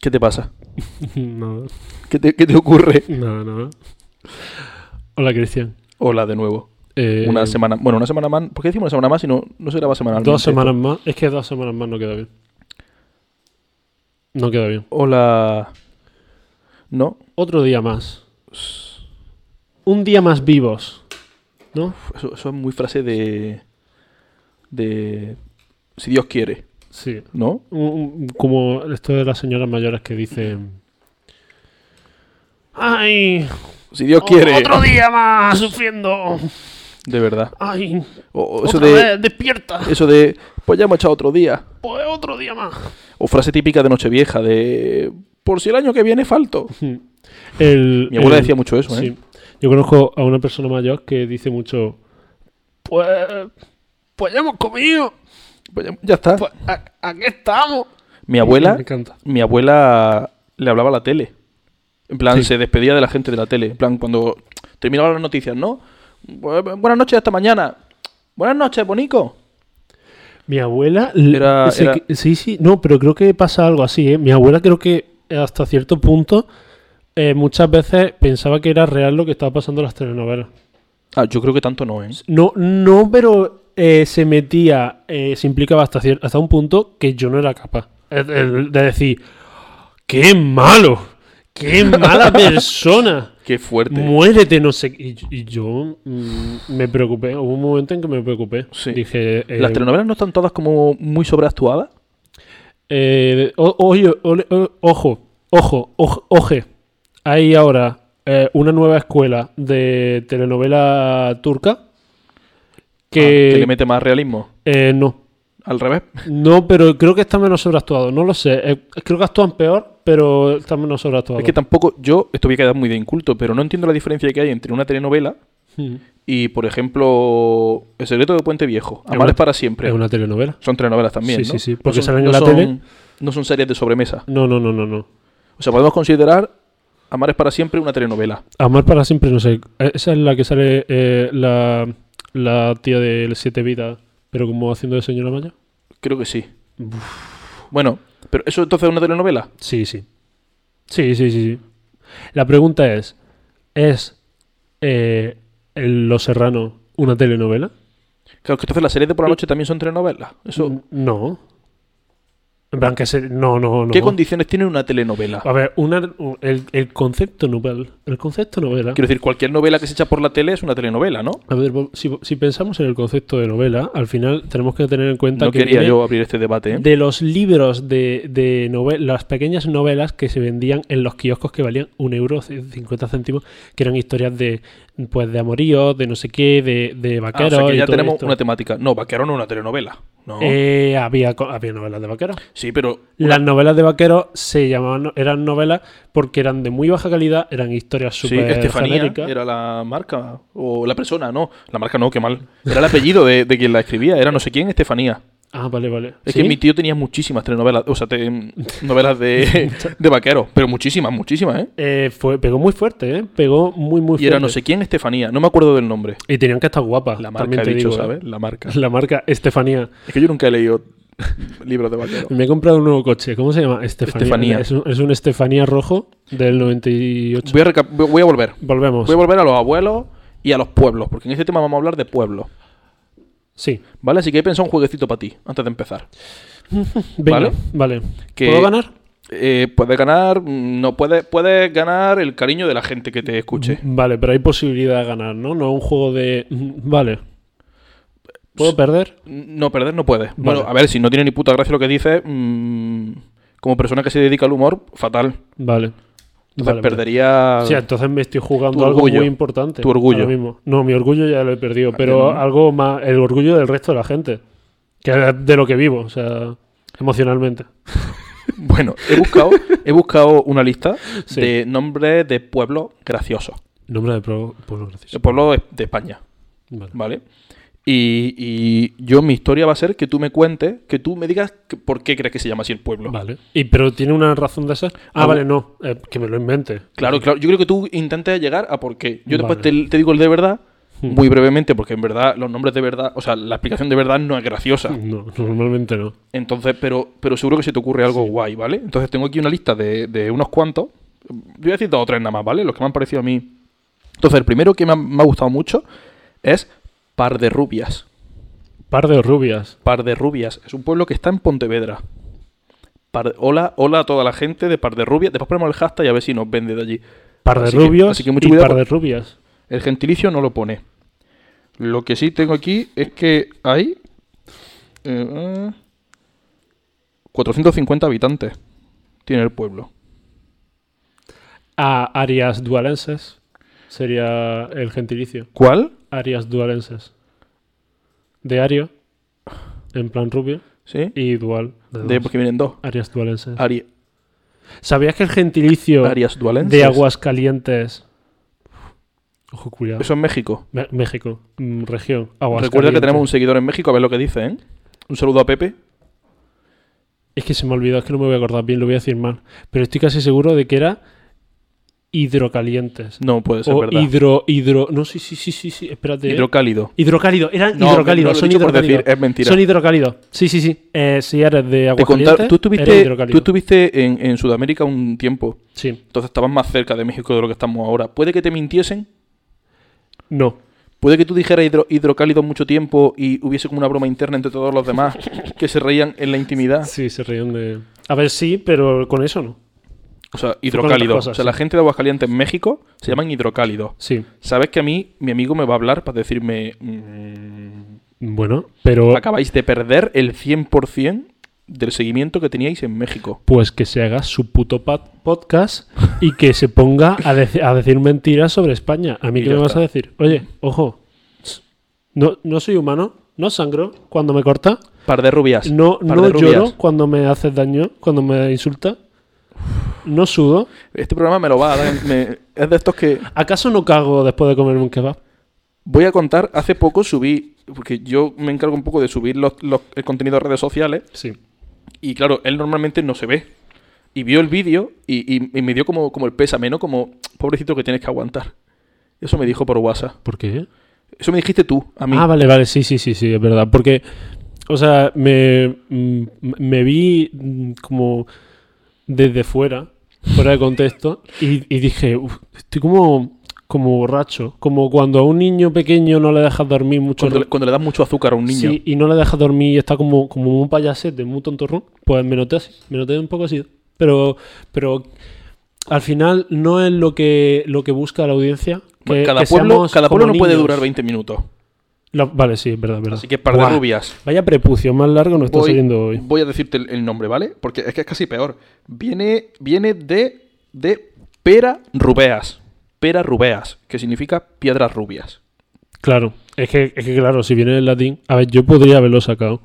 ¿Qué te pasa? no, ¿Qué te, qué te ocurre? no, no. Hola, Cristian. Hola de nuevo. Eh, Una semana, bueno, una semana más. ¿Por qué decimos una semana más si no, no se graba semanalmente? Dos semanas más. Es que dos semanas más no queda bien. No queda bien. Hola. No, Otro día más. Un día más vivos. ¿No? eso, eso es muy frase de. de. Si Dios quiere, Sí. ¿no? Como esto de las señoras mayores que dicen. ¡Ay! Si Dios quiere. ¡Otro día más sufriendo! De verdad. ¡Ay! O, o eso ¡Otra de. vez! ¡Despierta! Eso de. Pues ya hemos echado otro día. Pues otro día más. O frase típica de Nochevieja, de. Por si el año que viene falto. El, Mi abuela el- decía mucho eso, ¿eh? Sí. Yo conozco a una persona mayor que dice mucho. Pues. Pues ya hemos comido. Pues ya, ya está. Pues a- aquí estamos. Mi abuela. Me encanta. mi abuela le hablaba a la tele. En plan, Sí. se despedía de la gente de la tele. En plan, cuando terminaban las noticias, ¿no? Bu- Buenas noches, hasta mañana. Buenas noches, Bonico. Mi abuela. Era- sí, sí, no, pero creo que pasa algo así, ¿eh? Mi abuela creo que hasta cierto punto eh, muchas veces pensaba que era real lo que estaba pasando en las telenovelas. Ah, yo creo que tanto no, ¿eh? No, no, pero eh, se metía, eh, se implicaba hasta, hasta un punto que yo no era capaz de, de decir, ¡qué malo! ¡Qué mala persona! Qué fuerte. Muérete, no sé. qué". Y, y yo mm, me preocupé. Hubo un momento en que me preocupé. Sí. Dije. eh, Las telenovelas no están todas como muy sobreactuadas. eh, o- oye, ole- o- ojo, ojo, oj- oje. Hay ahora eh, una nueva escuela de telenovela turca Ah, que. que le mete más realismo. eh, no. Al revés. No, pero creo que está menos sobreactuado. No lo sé. Eh, creo que actúan peor, pero está menos sobreactuado. Es que tampoco, yo, esto voy a quedar muy de inculto, pero no entiendo la diferencia que hay entre una telenovela Mm. y, por ejemplo, El secreto de Puente Viejo. Amar es para siempre. Es una telenovela. Son telenovelas también, Sí, ¿no? sí, sí, No porque son- salen en no la son- tele. No son series de sobremesa. No, no, no, no, no. O sea, podemos considerar Amar es para siempre una telenovela. Amar para siempre, no sé. Eh, Esa es la que sale eh, la, la tía de Siete Vidas, pero como haciendo de señora Maya. Creo que sí. Bueno, pero ¿eso entonces es una telenovela? Sí, sí. Sí, sí, sí, sí. La pregunta es: ¿es eh, el Los Serrano una telenovela? Claro, que entonces las series de por la noche también son telenovelas. Eso, No. En plan, que se... No, no, no. ¿Qué condiciones tiene una telenovela? A ver, una, el, el concepto novel. El concepto novela. Quiero decir, cualquier novela que se echa por la tele es una telenovela, ¿no? A ver, si, si pensamos en el concepto de novela, al final tenemos que tener en cuenta No que quería yo abrir este debate, ¿eh? de los libros de, de novelas, las pequeñas novelas que se vendían en los kioscos que valían un euro c- 50 céntimos, que eran historias de pues de amoríos, de no sé qué, de, de Ah, o vaqueros. sea que ya tenemos esto. una temática. No, Vaquero no es una telenovela. No. Eh, había, había novelas de vaqueros. sí, pero Las novelas de vaqueros se llamaban, eran novelas porque eran de muy baja calidad, eran historias sí, súper Estefanía genéricas. era la marca. O la persona, no. La marca no, qué mal. Era el apellido de, de quien la escribía. Era no sé quién, Estefanía. Ah, vale, vale. Es ¿Sí? que mi tío tenía muchísimas telenovelas, o sea, te- novelas de, de vaqueros, pero muchísimas, muchísimas, ¿eh? Eh, fue, pegó muy fuerte, ¿eh? Pegó muy, muy Y fuerte. era no sé quién, Estefanía, no me acuerdo del nombre. Y tenían que estar guapas. La marca, también he te dicho, digo, ¿eh? ¿sabes? La marca. La marca Estefanía. Es que yo nunca he leído libros de vaqueros. Me he comprado un nuevo coche. ¿Cómo se llama? Estefanía. Estefanía. Es un, es un Estefanía rojo del 98. Voy a, voy a volver. Volvemos. Voy a volver a los abuelos y a los pueblos, porque en este tema vamos a hablar de pueblos, Sí. ¿vale? Así que he pensado un jueguecito para ti, antes de empezar. Venga, ¿Vale? vale. Que- ¿Puedo ganar? Eh, puedes ganar, no puedes, puedes ganar el cariño de la gente que te escuche. Vale, pero hay posibilidad de ganar, ¿no? No un juego de... Vale. ¿Puedo perder? No, perder no puedes. Bueno, Vale. a ver, si no tiene ni puta gracia lo que dices, mm, como persona que se dedica al humor, fatal. Vale. Entonces Vale, perdería... Sí, entonces me estoy jugando algo orgullo. muy importante. Tu orgullo. mismo. No, mi orgullo ya lo he perdido, pero no. algo más, el orgullo del resto de la gente. Que es de lo que vivo, o sea, emocionalmente. Bueno, he buscado, he buscado una lista Sí. de nombres de pueblos graciosos. Nombre de pro- pueblo gracioso. De pueblos de- de España. Vale. ¿Vale? Y, y yo, mi historia va a ser que tú me cuentes, que tú me digas que- por qué crees que se llama así el pueblo. Vale. ¿Y pero tiene una razón de ser? Ah, Ah, vale, no. eh, que me lo invente. Claro, claro. Yo creo que tú intentes llegar a por qué. Yo después te, te digo el de verdad Hmm. muy brevemente, porque en verdad los nombres de verdad, o sea, la explicación de verdad no es graciosa. No, normalmente no. Entonces, pero, pero seguro que se te ocurre algo guay, ¿vale? Entonces tengo aquí una lista de, de unos cuantos. Voy a decir dos o tres nada más, ¿vale? Los que me han parecido a mí. Entonces, el primero que me ha, me ha gustado mucho es Par de Rubias. Par de rubias. Par de Rubias. Es un pueblo que está en Pontevedra. Par hola, hola a toda la gente de Par de Rubias. Después ponemos el hashtag y a ver si nos vende de allí. Par de Así que- rubios así que mucho y cuidado par de con- rubias. El gentilicio no lo pone. Lo que sí tengo aquí es que hay eh, 450 habitantes. Tiene el pueblo. A arias dualenses sería el gentilicio. ¿Cuál? Arias dualenses. De ario, en plan rubio, ¿Sí? y dual. De porque vienen dos. Arias dualenses. Ari- ¿Sabías que el gentilicio Arias dualenses. de Aguascalientes... Ojo, cuidado. Eso es México. Me- México, mm, región. Recuerda que tenemos un seguidor en México, a ver lo que dice, ¿eh? Un saludo a Pepe. Es que se me olvidó, es que no me voy a acordar bien, lo voy a decir mal. Pero estoy casi seguro de que era hidrocalientes. No puede ser o verdad. hidro, hidro. No, sí, sí, sí, sí, sí. Espérate. ¿eh? Hidrocálido. Hidrocálido, eran No, hidrocálidos, no son hidrocálidos. es mentira. Son hidrocálidos. Sí, sí, sí. Eh, si eres de Te Aguascalientes, tú estuviste, tú estuviste en, en Sudamérica un tiempo. Sí. Entonces estabas más cerca de México de lo que estamos ahora. ¿Puede que te mintiesen? No. ¿Puede que tú dijeras hidro- hidrocálido mucho tiempo y hubiese como una broma interna entre todos los demás que se reían en la intimidad? Sí, se ríen de... A ver, sí, pero con eso no. O sea, hidrocálido. cosas, o sea, sí. la gente de Aguascalientes en México se llaman hidrocálidos. Sí. ¿Sabes que a mí, mi amigo me va a hablar para decirme... mm, Bueno, pero... acabáis de perder el 100% del seguimiento que teníais en México. Pues que se haga su puto podcast y que se ponga a, deci- a decir mentiras sobre España. ¿A mí Y qué me vas a decir? Oye, ojo, no, no soy humano, no sangro cuando me corta, Par de rubias. no, par no de rubias. lloro cuando me haces daño, cuando me insulta, no sudo. Este programa me lo va a dar. me- es de estos que... ¿Acaso no cago después de comerme un kebab? Voy a contar, hace poco subí, porque yo me encargo un poco de subir los, los- el contenido a redes sociales, Sí. y claro, él normalmente no se ve. Y vio el vídeo y, y- y me dio como, como el pésame, ¿no? Como, pobrecito que tienes que aguantar. Eso me dijo por WhatsApp. ¿Por qué? Eso me dijiste tú, a mí. Ah, vale, vale, sí, sí, sí, sí, es verdad. Porque, o sea, me, mm, me vi mm, como desde fuera, fuera de contexto, y, y dije, "Uf, estoy como, como borracho. Como cuando a un niño pequeño no le dejas dormir mucho cuando, le, cuando le das mucho azúcar a un niño. Sí, y no le dejas dormir y está como, como un payasete, muy tontorrón, pues me noté así, me noté un poco así. Pero, pero al final no es lo que, lo que busca la audiencia. Que, cada que pueblo, cada pueblo no puede durar 20 minutos. La- vale, sí, es verdad, verdad. Así que par Buah, de rubias. Vaya prepucio más largo nos está Voy, saliendo hoy. voy a decirte el, el nombre, ¿vale? Porque es que es casi peor. Viene, viene de, de pera rubeas. Pera rubeas, que significa piedras rubias. Claro, es que, es que claro, si viene el latín, a ver, yo podría haberlo sacado,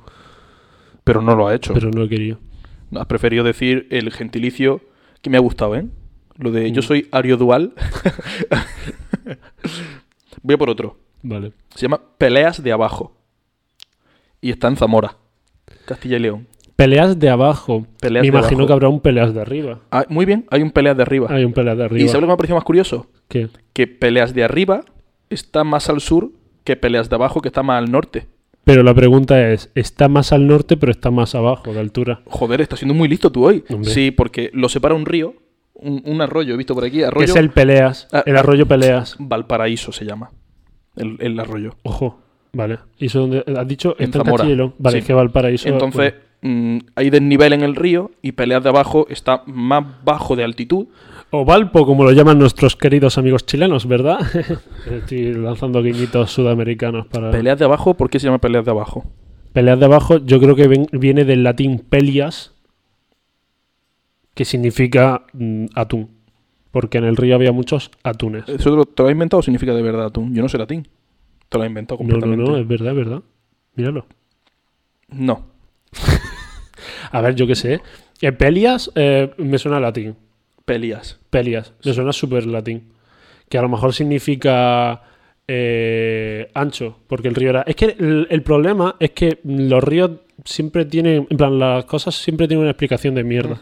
Pero no lo ha hecho. pero no he querido. Has preferido decir el gentilicio que me ha gustado, ¿eh? Lo de Mm. yo soy ariodual. Voy a por otro. Vale. Se llama Peleas de Abajo. Y está en Zamora, Castilla y León. Peleas de abajo. Peleas Me de imagino abajo. que habrá un peleas de arriba. Ah, muy bien, hay un Peleas de Arriba. Hay un peleas de arriba. ¿Y sabes lo que me ha parecido más curioso? ¿Qué? Que Peleas de Arriba está más al sur que Peleas de Abajo, que está más al norte. Pero la pregunta es, está más al norte, pero está más abajo de altura. Joder, estás siendo muy listo tú hoy. Hombre. Sí, porque lo separa un río, un, un arroyo, he visto por aquí, arroyo es el Peleas, Ah, el arroyo Peleas. Valparaíso se llama. El, el arroyo. Ojo, vale. ¿Y eso dónde? ¿Has dicho? En Está en Zamora. León. Vale, Sí. es que Valparaíso... Entonces, bueno. mm, hay desnivel en el río y Peleas de Abajo está más bajo de altitud. O Valpo, como lo llaman nuestros queridos amigos chilenos, ¿verdad? Estoy lanzando guiñitos sudamericanos para... Peleas de Abajo, ¿por qué se llama Peleas de Abajo? Peleas de abajo, yo creo que ven- viene del latín pelias, que significa mm, atún. Porque en el río había muchos atunes. ¿Eso te lo, te lo has inventado o significa de verdad tú? Yo no sé latín. Te lo has inventado No, no, completamente. no, es verdad, es verdad. Míralo. No. A ver, yo qué sé. Eh, pelias eh, me suena a latín. Pelias. Pelias, me suena súper latín. Que a lo mejor significa eh, ancho, porque el río era... Es que el, el problema es que los ríos siempre tienen... En plan, las cosas siempre tienen una explicación de mierda.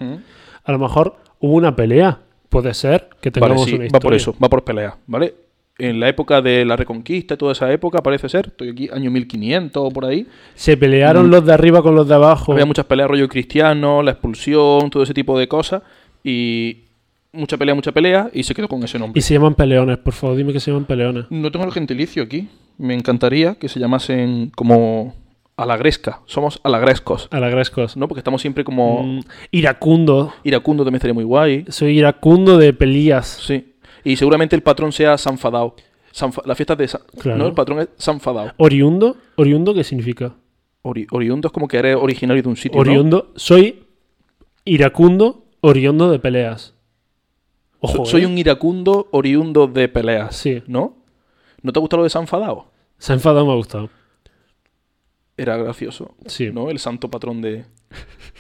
A lo mejor hubo una pelea. Puede ser que Vale, tengamos sí, una va por eso, va por pelea, ¿vale? en la época de la Reconquista y toda esa época, parece ser, estoy aquí, año 1500 o por ahí, Se pelearon Mm. los de arriba con los de abajo. había muchas peleas rollo cristiano, la expulsión, todo ese tipo de cosas, y mucha pelea, mucha pelea, y se quedó con ese nombre. Y se llaman peleones, por favor, dime que se llaman peleones. No tengo el gentilicio aquí, me encantaría que se llamasen como alagresca, somos alagrescos, Alagrescos. ¿no? Porque estamos siempre como... Mm, iracundo. Iracundo también estaría muy guay. Soy iracundo de Pelías. Sí. Y seguramente el patrón sea Sanfadao. Sanfa- la fiesta de San... Claro. No, el patrón es Sanfadao. Oriundo. ¿Oriundo qué significa? Ori- oriundo es como que eres originario de un sitio, ¿no? Oriundo. Soy iracundo, oriundo de peleas. So- Ojo, soy ¿eh? un iracundo oriundo de peleas. Sí. ¿No? ¿No te gusta lo de Sanfadao? Se ha enfadado, me ha gustado. Era gracioso. Sí. ¿No? El santo patrón de...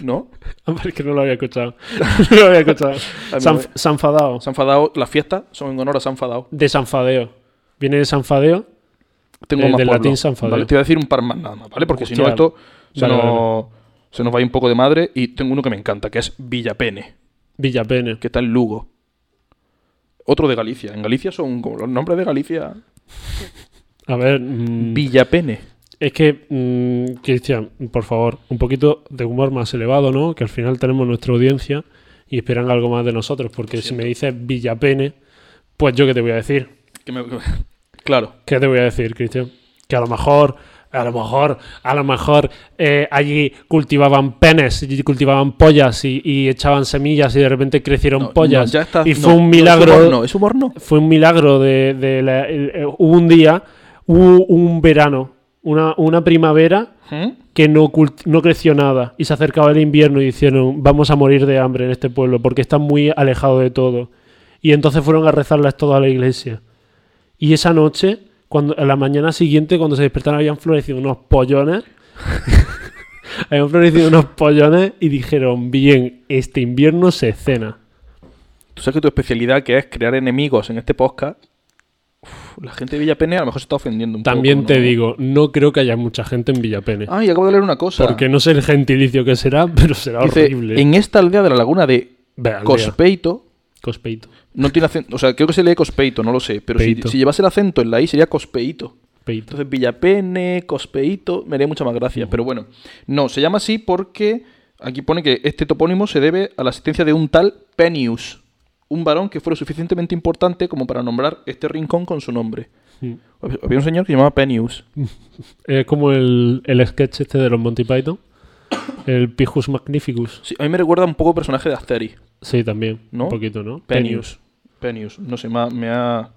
¿No? Es que no lo había escuchado. no lo había escuchado. Mí San, me- Sanfadao. Sanfadao, las fiestas son en honor a Sanfadao. De Sanfadeo. Viene de Sanfadeo. Tengo Eh, más del pueblos. latín Sanfadeo. Vale, te voy a decir un par más nada más, ¿vale? Porque si no esto se, Vale, nos, se nos va a ir un poco de madre. Y tengo uno que me encanta, que es Villapene, Villapene. que está en Lugo. Otro de Galicia. En Galicia son como los nombres de Galicia. A ver. mm, Villapene. Es que, mm, Cristian, por favor, un poquito de humor más elevado, ¿no? Que al final tenemos nuestra audiencia y esperan algo más de nosotros. Porque si me dices Villapene, pues yo qué te voy a decir. Que me- Claro. ¿Qué te voy a decir, Cristian? Que a lo mejor, a lo mejor, a lo mejor eh, allí cultivaban penes, y cultivaban pollas y, y echaban semillas y de repente crecieron No, pollas. no, ya está- y no, fue un milagro. es humor no, es humor no. fue un milagro de, de la- el- hubo un día, hubo un verano, una, una primavera que no, no creció nada y se acercaba el invierno y dijeron vamos a morir de hambre en este pueblo porque está muy alejado de todo y entonces fueron a rezarles todo a la iglesia. Y esa noche cuando a la mañana siguiente cuando se despertaron habían florecido unos pollones. Habían florecido unos pollones y dijeron bien este invierno se cena Tú sabes que tu especialidad, que es crear enemigos en este podcast, la gente de Villapene a lo mejor se está ofendiendo un también poco. te ¿no? digo no creo que haya mucha gente en Villapene Ay, acabo de leer una cosa. porque no sé el gentilicio que será pero será Dice, horrible en esta aldea de la laguna de aldea. Cospeito, Cospeito no tiene acento, o sea, creo que se lee Cospeito, no lo sé, pero si, si llevase el acento en la I sería Cospeito. Peito. Entonces Villapene, Cospeito, me haría mucha más gracia, pero bueno, no, se llama así porque aquí pone que este topónimo se debe a la asistencia de un tal Penius, un varón que fue lo suficientemente importante como para nombrar este rincón con su nombre. Había un señor que se llamaba Penius. Es como el, el sketch este de los Monty Python. El Pijus Magnificus. Sí, a mí me recuerda un poco al personaje de Asterix. Sí, también. ¿No? Un poquito, ¿no? Penius. Penius. No sé, me ha, me ha,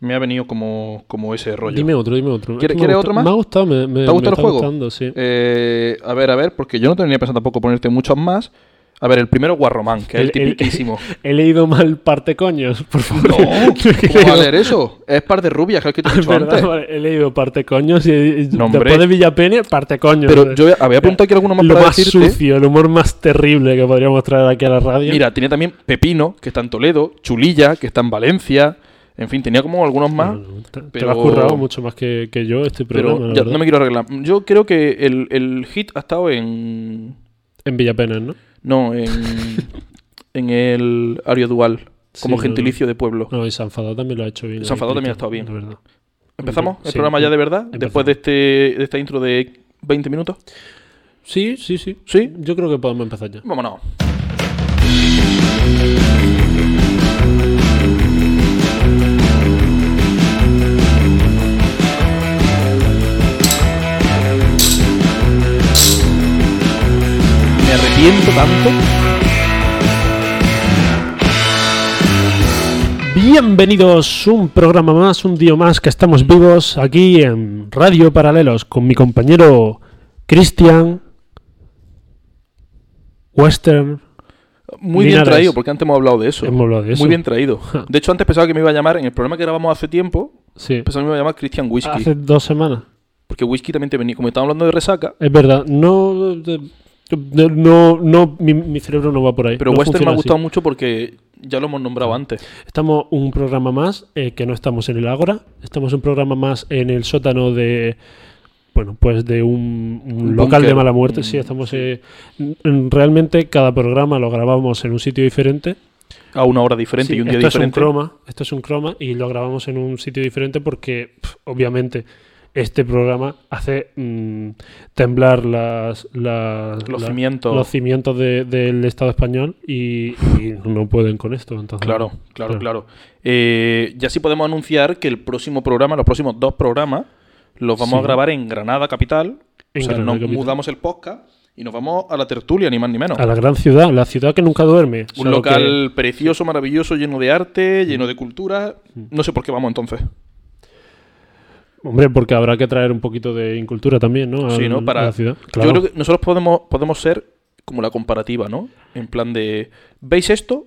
me ha venido como, como ese rollo. Dime otro, dime otro. Es ¿Quiere- otro más? Me ha gustado, me, me- ¿Te ha gustado me el está juego? gustando, sí. Eh, a ver, a ver, porque yo no tenía pensado tampoco ponerte muchos más. A ver, el primero Guarromán, que es el, tipiquísimo. He leído mal parte coños, por favor. No, ¿cómo va a leer eso? Es par de rubias, que es que te he dicho antes. vale, he leído parte coños y, No, después de Villapene, parte coños. Pero yo había apuntado aquí alguno más Lo para más decirte. sucio, el humor más terrible que podríamos traer aquí a la radio. Mira, tenía también Pepino, que está en Toledo, Chulilla, que está en Valencia. En fin, tenía como algunos más. No, no, te, te pero- lo has currado mucho más que, que yo este programa, Pero ya, no me quiero arreglar. Yo creo que el, el hit ha estado en. En Villapene, ¿no? No, en. en el Ario Dual, como Sí, no, gentilicio de pueblo. No, y Sanfadado también lo ha hecho bien. Sanfadado ahí, también ha estado bien. la verdad. ¿Empezamos el Sí, programa ya de verdad? empezamos. Después de este de esta intro de 20 minutos. Sí, sí, sí. ¿Sí? Yo creo que podemos empezar ya. Vámonos. Arrepiento tanto. Bienvenidos un programa más, un día más que estamos vivos aquí en Radio Paralelos con mi compañero Cristian Western. Muy bien traído, porque antes hemos hablado de eso. Hemos hablado de eso. Muy bien traído. De hecho, antes pensaba que me iba a llamar, en el programa que grabamos hace tiempo, Sí. pensaba que me iba a llamar Christian Whisky. Hace dos semanas. Porque Whisky también te venía, como estábamos hablando de resaca, Es verdad. No. de- no, no mi, mi cerebro no va por ahí. pero no Western me ha así. gustado mucho porque ya lo hemos nombrado antes. Estamos un programa más, eh, que no estamos en el Ágora, estamos un programa más en el sótano de, bueno, pues de un, un Un local de mala muerte. Mm, Sí, estamos eh, realmente cada programa lo grabamos en un sitio diferente a una hora diferente Sí, y un día esto es un diferente. croma, esto es un croma y lo grabamos en un sitio diferente porque, obviamente, este programa hace mm, temblar las, las- Los la- cimientos. los cimientos de- del Estado español y, y no pueden con esto. Entonces, Claro, claro, claro. Eh, ya sí podemos anunciar que el próximo programa, los próximos dos programas, los vamos Sí. a grabar en Granada Capital. En o sea, Granada nos Capital. mudamos el podcast y nos vamos a la tertulia, ni más ni menos. A la gran ciudad, la ciudad que nunca duerme. Un local precioso, maravilloso, lleno de arte, lleno de cultura. Mm. No sé por qué vamos entonces. Hombre, porque habrá que traer un poquito de incultura también, ¿no? Sí, ¿no? Para- a la ciudad. Yo Claro. creo que nosotros podemos, podemos ser como la comparativa, ¿no? En plan de, ¿veis esto?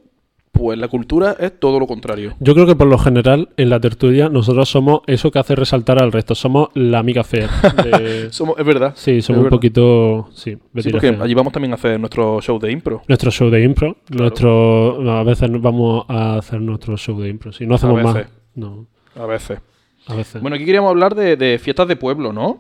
Pues la cultura es todo lo contrario. Yo creo que por lo general en la tertulia nosotros somos eso que hace resaltar al resto. Somos la amiga fea. de- Somos, es verdad. Sí, somos un verdad. poquito. Sí, Sí, porque fea. allí vamos también a hacer nuestro show de impro. Nuestro show de impro. Claro. Nuestro. A veces vamos a hacer nuestro show de impro. Si no hacemos más. veces. No, A veces. A veces. Bueno, aquí queríamos hablar de, de fiestas de pueblo, ¿no?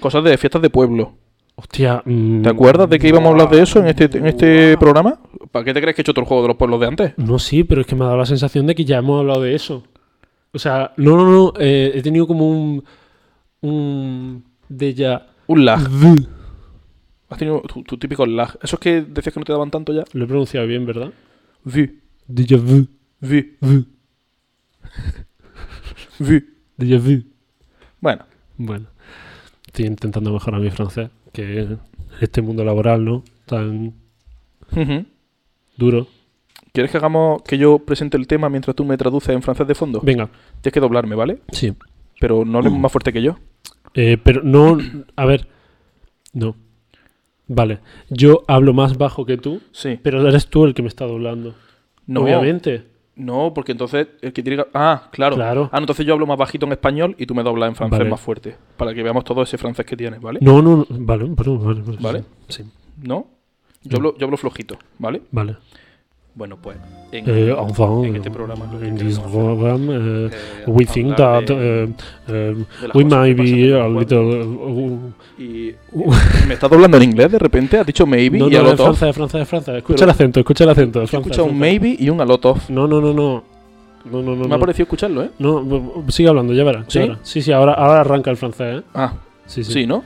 Cosas de fiestas de pueblo. Hostia. mm, ¿Te acuerdas de que íbamos a hablar de eso en este, en este programa? ¿Para qué te crees que he hecho el juego de los pueblos de antes? No, sí, pero es que me ha dado la sensación de que ya hemos hablado de eso. O sea, no, no, no. eh, he tenido como un. Un. De ya. Un lag. Has tenido tu, tu típico lag. Esos que decías que no te daban tanto ya. Lo he pronunciado bien, ¿verdad? Vu, Déjà vu. vu, vu. Vu. Déjà vu. Bueno, Bueno, estoy intentando mejorar mi francés, que en este mundo laboral, ¿no? Tan duro. ¿quieres que hagamos que yo presente el tema mientras tú me traduces en francés de fondo? Venga, Tienes que doblarme, ¿vale? sí. Pero no Uh. hables más fuerte que yo. Eh, pero no, a ver, no. Vale, yo hablo más bajo que tú, Sí. pero eres tú el que me está doblando. No, Obviamente. No, porque entonces el que tiene que... Ah, claro. Claro. Ah, no, entonces yo hablo más bajito en español y tú me doblas en francés Vale. más fuerte. Para que veamos todo ese francés que tienes, ¿vale? No, no, no, vale, bueno, vale, vale. Vale. Sí, ¿No? Yo hablo, yo hablo flojito, ¿vale? vale. Bueno, pues en, Eh, enfin, en este programa in this program, eh, es we think that de- eh, eh, de las we might be a little... pueblo. uh, Y me estás doblando en inglés de repente, has dicho maybe no, y a no, lot es of. francés, francés, francés. Escucha Pero- el acento, escucha el acento. He escuchado un maybe y un a lot of. No, no, no, no. No, no, no. Me no. ha parecido escucharlo, ¿eh? No, sigue hablando, ya verás. ya ¿Sí? verás. Sí, sí, ahora, ahora arranca el francés, ¿eh? Ah, Sí, sí, sí. ¿no?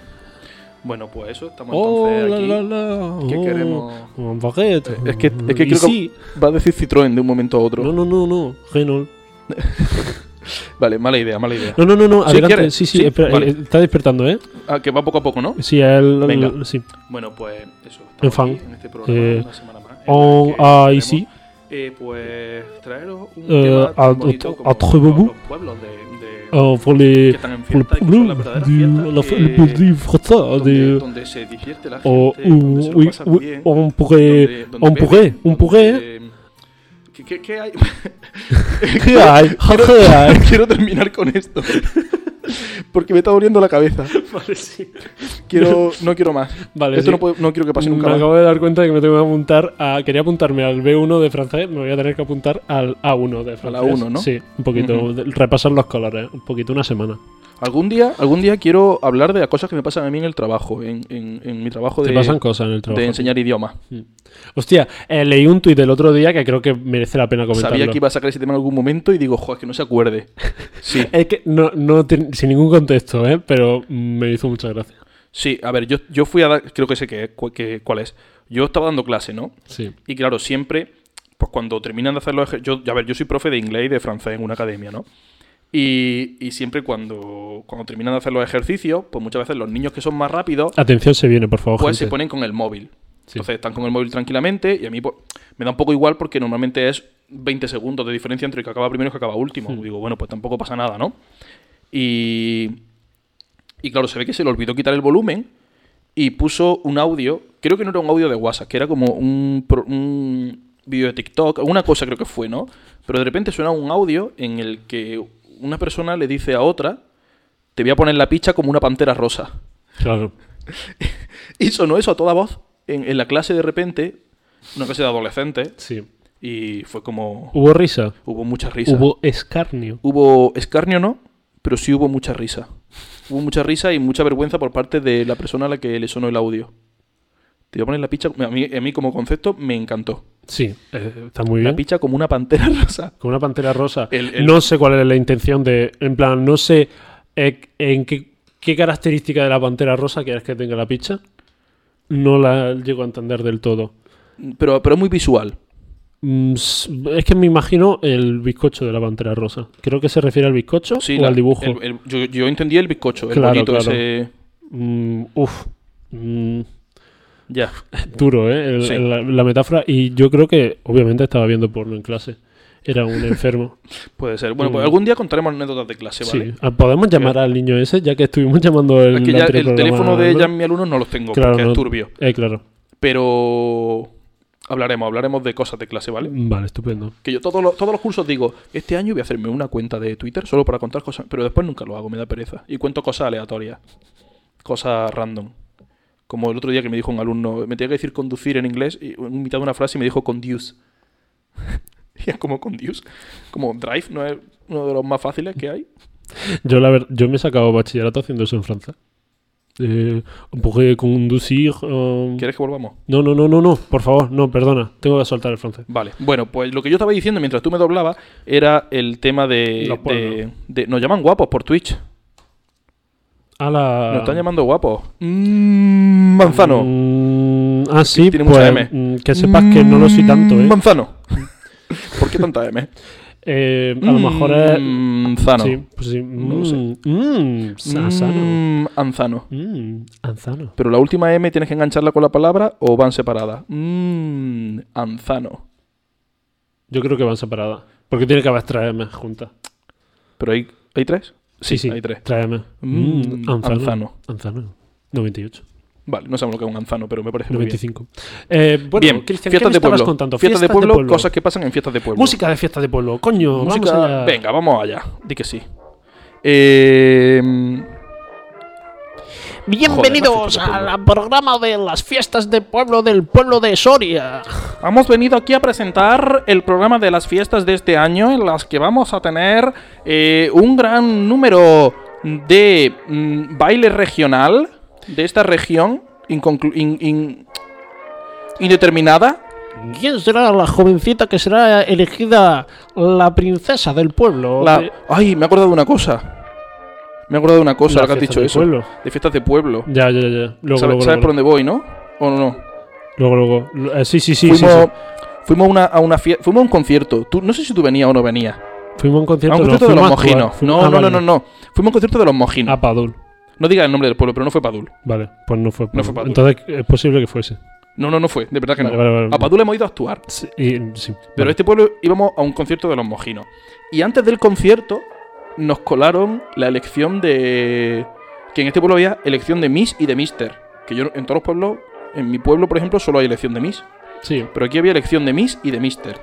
Bueno, pues eso, estamos Oh, entonces la, aquí. la, la. ¿Qué oh, queremos? un baguette. Es que- es que Y creo que- sí. Va a decir Citroën de un momento a otro. No, no, no, no. Renault. Vale, mala idea, mala idea. No, no, no, no. ¿Sí Adelante. Sí, sí, Sí, espera, vale. eh, está despertando, ¿eh? Ah, que va poco a poco, ¿no? Sí, el, el- Venga. sí. Bueno, pues eso. En fan. aquí en este programa Eh, una semana más. On el que a queremos, ici. eh, pues traeros un Eh, tema a- bonito a- como a los pueblos de, de- Oh, pour que les. están en Pour le fiesta y que son las peuple verdaderas du. fiestas La, que- le peuple français. donde, de- donde se divierte la gente, Oh, donde se lo oui, pasa oui, bien, on pourrait. donde- donde on beben, pourrait, on donde- pourrait. ¿Qué, qué- qué hay? ¿Qué hay? ¿Qué hay? Quiero terminar con esto. Porque me está doliendo la cabeza. Vale, sí. Quiero, no quiero más. Vale, Esto sí. no, puedo- no quiero que pase nunca me más. acabo de dar cuenta de que me tengo que apuntar a. Quería apuntarme al B1 de francés, me voy a tener que apuntar al A1 de francés. A1, ¿no? Sí, un poquito. De- repasar los colores, un poquito, una semana. Algún día, algún día quiero hablar de las cosas que me pasan a mí en el trabajo, en, en- en mi trabajo Te de, pasan cosas en el trabajo. de enseñar idiomas. Hostia, eh, leí un tuit el otro día que creo que merece la pena comentarlo. Sabía que iba a sacar ese tema en algún momento y digo, joder, que no se acuerde. Sí, Es que no, no ten- sin ningún contexto, ¿eh? Pero mm, me hizo mucha gracia. sí, a ver, yo, yo fui a dar, creo que sé que- cuál es. Yo estaba dando clase, ¿no? Sí. Y claro, siempre, pues cuando terminan de hacer los ejercicios, yo, a ver, yo soy profe de inglés y de francés en una academia, ¿no? Y, y siempre cuando, cuando terminan de hacer los ejercicios, pues muchas veces los niños que son más rápidos, Atención, se viene, por favor. pues se ponen con el móvil. Sí. Entonces están con el móvil tranquilamente y a mí pues, me da un poco igual porque normalmente es 20 segundos de diferencia entre el que acaba primero y el que acaba último. Hmm. Digo, bueno, pues tampoco pasa nada, ¿no? Y, y claro, se ve que se le olvidó quitar el volumen y puso un audio, creo que no era un audio de WhatsApp, que era como un, un vídeo de TikTok, alguna cosa creo que fue, ¿no? Pero de repente suena un audio en el que una persona le dice a otra, te voy a poner la picha como una pantera rosa. Claro. Y sonó eso a toda voz en, en la clase de repente, una clase de adolescentes, Sí. y fue como... ¿Hubo risa? Hubo mucha risa. Hubo escarnio. Hubo escarnio, no, pero sí hubo mucha risa. Hubo mucha risa y mucha vergüenza por parte de la persona a la que le sonó el audio. Te voy a poner la picha. A mí, a mí como concepto me encantó. Sí, eh, está muy La bien. picha como una pantera rosa. Con una pantera rosa. El- el- No sé cuál es la intención de. En plan, no sé eh, en qué, qué característica de la pantera rosa quieres que tenga la picha. No la llego a entender del todo. Pero, pero es muy visual. Mm, Es que me imagino el bizcocho de la pantera rosa. Creo que se refiere al bizcocho Sí, o la- al dibujo. el- yo, yo entendí el bizcocho, el Claro, bonito claro. ese. Mm, uf. Mm, Ya. duro, ¿eh? El- Sí. el- la, la metáfora. Y yo creo que, obviamente, estaba viendo porno en clase. Era un enfermo. Puede ser. Bueno, pues Mm. algún día contaremos anécdotas de clase, ¿vale? sí. Ah, Podemos llamar al niño ese, ya que estuvimos llamando el. Es que ya el teléfono de ya mi alumno no los tengo Claro, porque no. es turbio. Eh, claro. Pero hablaremos, hablaremos de cosas de clase, ¿vale? Vale, estupendo. Que yo todos los, todos los cursos digo, este año voy a hacerme una cuenta de Twitter solo para contar cosas, pero después nunca lo hago, me da pereza. Y cuento cosas aleatorias, cosas random. Como el otro día que me dijo un alumno, me tenía que decir conducir en inglés, y en mitad de una frase y me dijo conduce. y es como conduce. Como drive, no es uno de los más fáciles que hay. Yo, la ver- yo me he sacado bachillerato haciendo eso en Francia. Eh, conducir. euh, ¿Quieres que volvamos? No, no, no, no, no, por favor, no, perdona, tengo que soltar el francés. Vale, bueno, pues lo que yo estaba diciendo mientras tú me doblabas era el tema de. Los de, pueblos. de- nos llaman guapos por Twitch. A la. Nos están llamando guapos. Mm, manzano. Mm, ah, sí, Tiene pues, mucha M. mm, que sepas que no lo soy tanto, ¿eh? Manzano. ¿Por qué tanta M? Eh, a lo mejor es. Manzano. Sí, pues sí. No lo sé. Anzano. Anzano. Pero la última M tienes que engancharla con la palabra o van separadas. Anzano. Yo creo que van separadas. Porque tiene que haber tres M juntas. ¿Pero hay, hay tres? Sí, sí, hay tres. M. Mm, Mm, Anzano. anzano. Anzano. 98. Vale, no sabemos lo que es un anzano, pero me parece muy bien. 95. Eh, bueno, bien, Cristian, ¿qué fiestas de pueblo. contando? Fiestas de pueblo, cosas que pasan en fiestas de pueblo. Música de fiestas de pueblo. Coño, Música- vamos allá. Venga, vamos allá. Di que sí. Eh, Bienvenidos Joder, al programa de las fiestas de pueblo del pueblo de Soria. Hemos venido aquí a presentar el programa de las fiestas de este año en las que vamos a tener eh, un gran número de mm, baile regional de esta región inconclu- in- in- indeterminada. ¿Quién será la jovencita que será elegida la princesa del pueblo? La- Ay, me he acordado de una cosa. Me he acordado de una cosa, ahora que has fiesta dicho del eso. pueblo. De fiestas de pueblo. Ya, ya, ya. Luego, ¿Sabes, luego, sabes por dónde voy, no? ¿O no? no? luego, luego. Lu- eh, sí, sí, sí. fuimos, sí. fuimos a una, a una fie- fuimos a un concierto. Tú, no sé si tú venías o no venías. Fuimos a un A concierto, un no, concierto de los a actuar. mojinos. No, ah, no, no, vale. no, no. Fuimos a un concierto de los mojinos. A Padul. No digas el nombre del pueblo, pero no fue Padul. Vale, pues no fue No Padul. fue Padul. Entonces es posible que fuese. No, no, no fue. De verdad que Vale, no. vale, vale. A Padul hemos ido a actuar. Sí, y- sí, Pero este pueblo íbamos a un concierto de los mojinos. Y antes del concierto nos colaron la elección de... Que en este pueblo había elección de Miss y de Mister. Que yo en todos los pueblos... En mi pueblo, por ejemplo, solo hay elección de Miss. Sí. Pero aquí había elección de Miss y de Mister.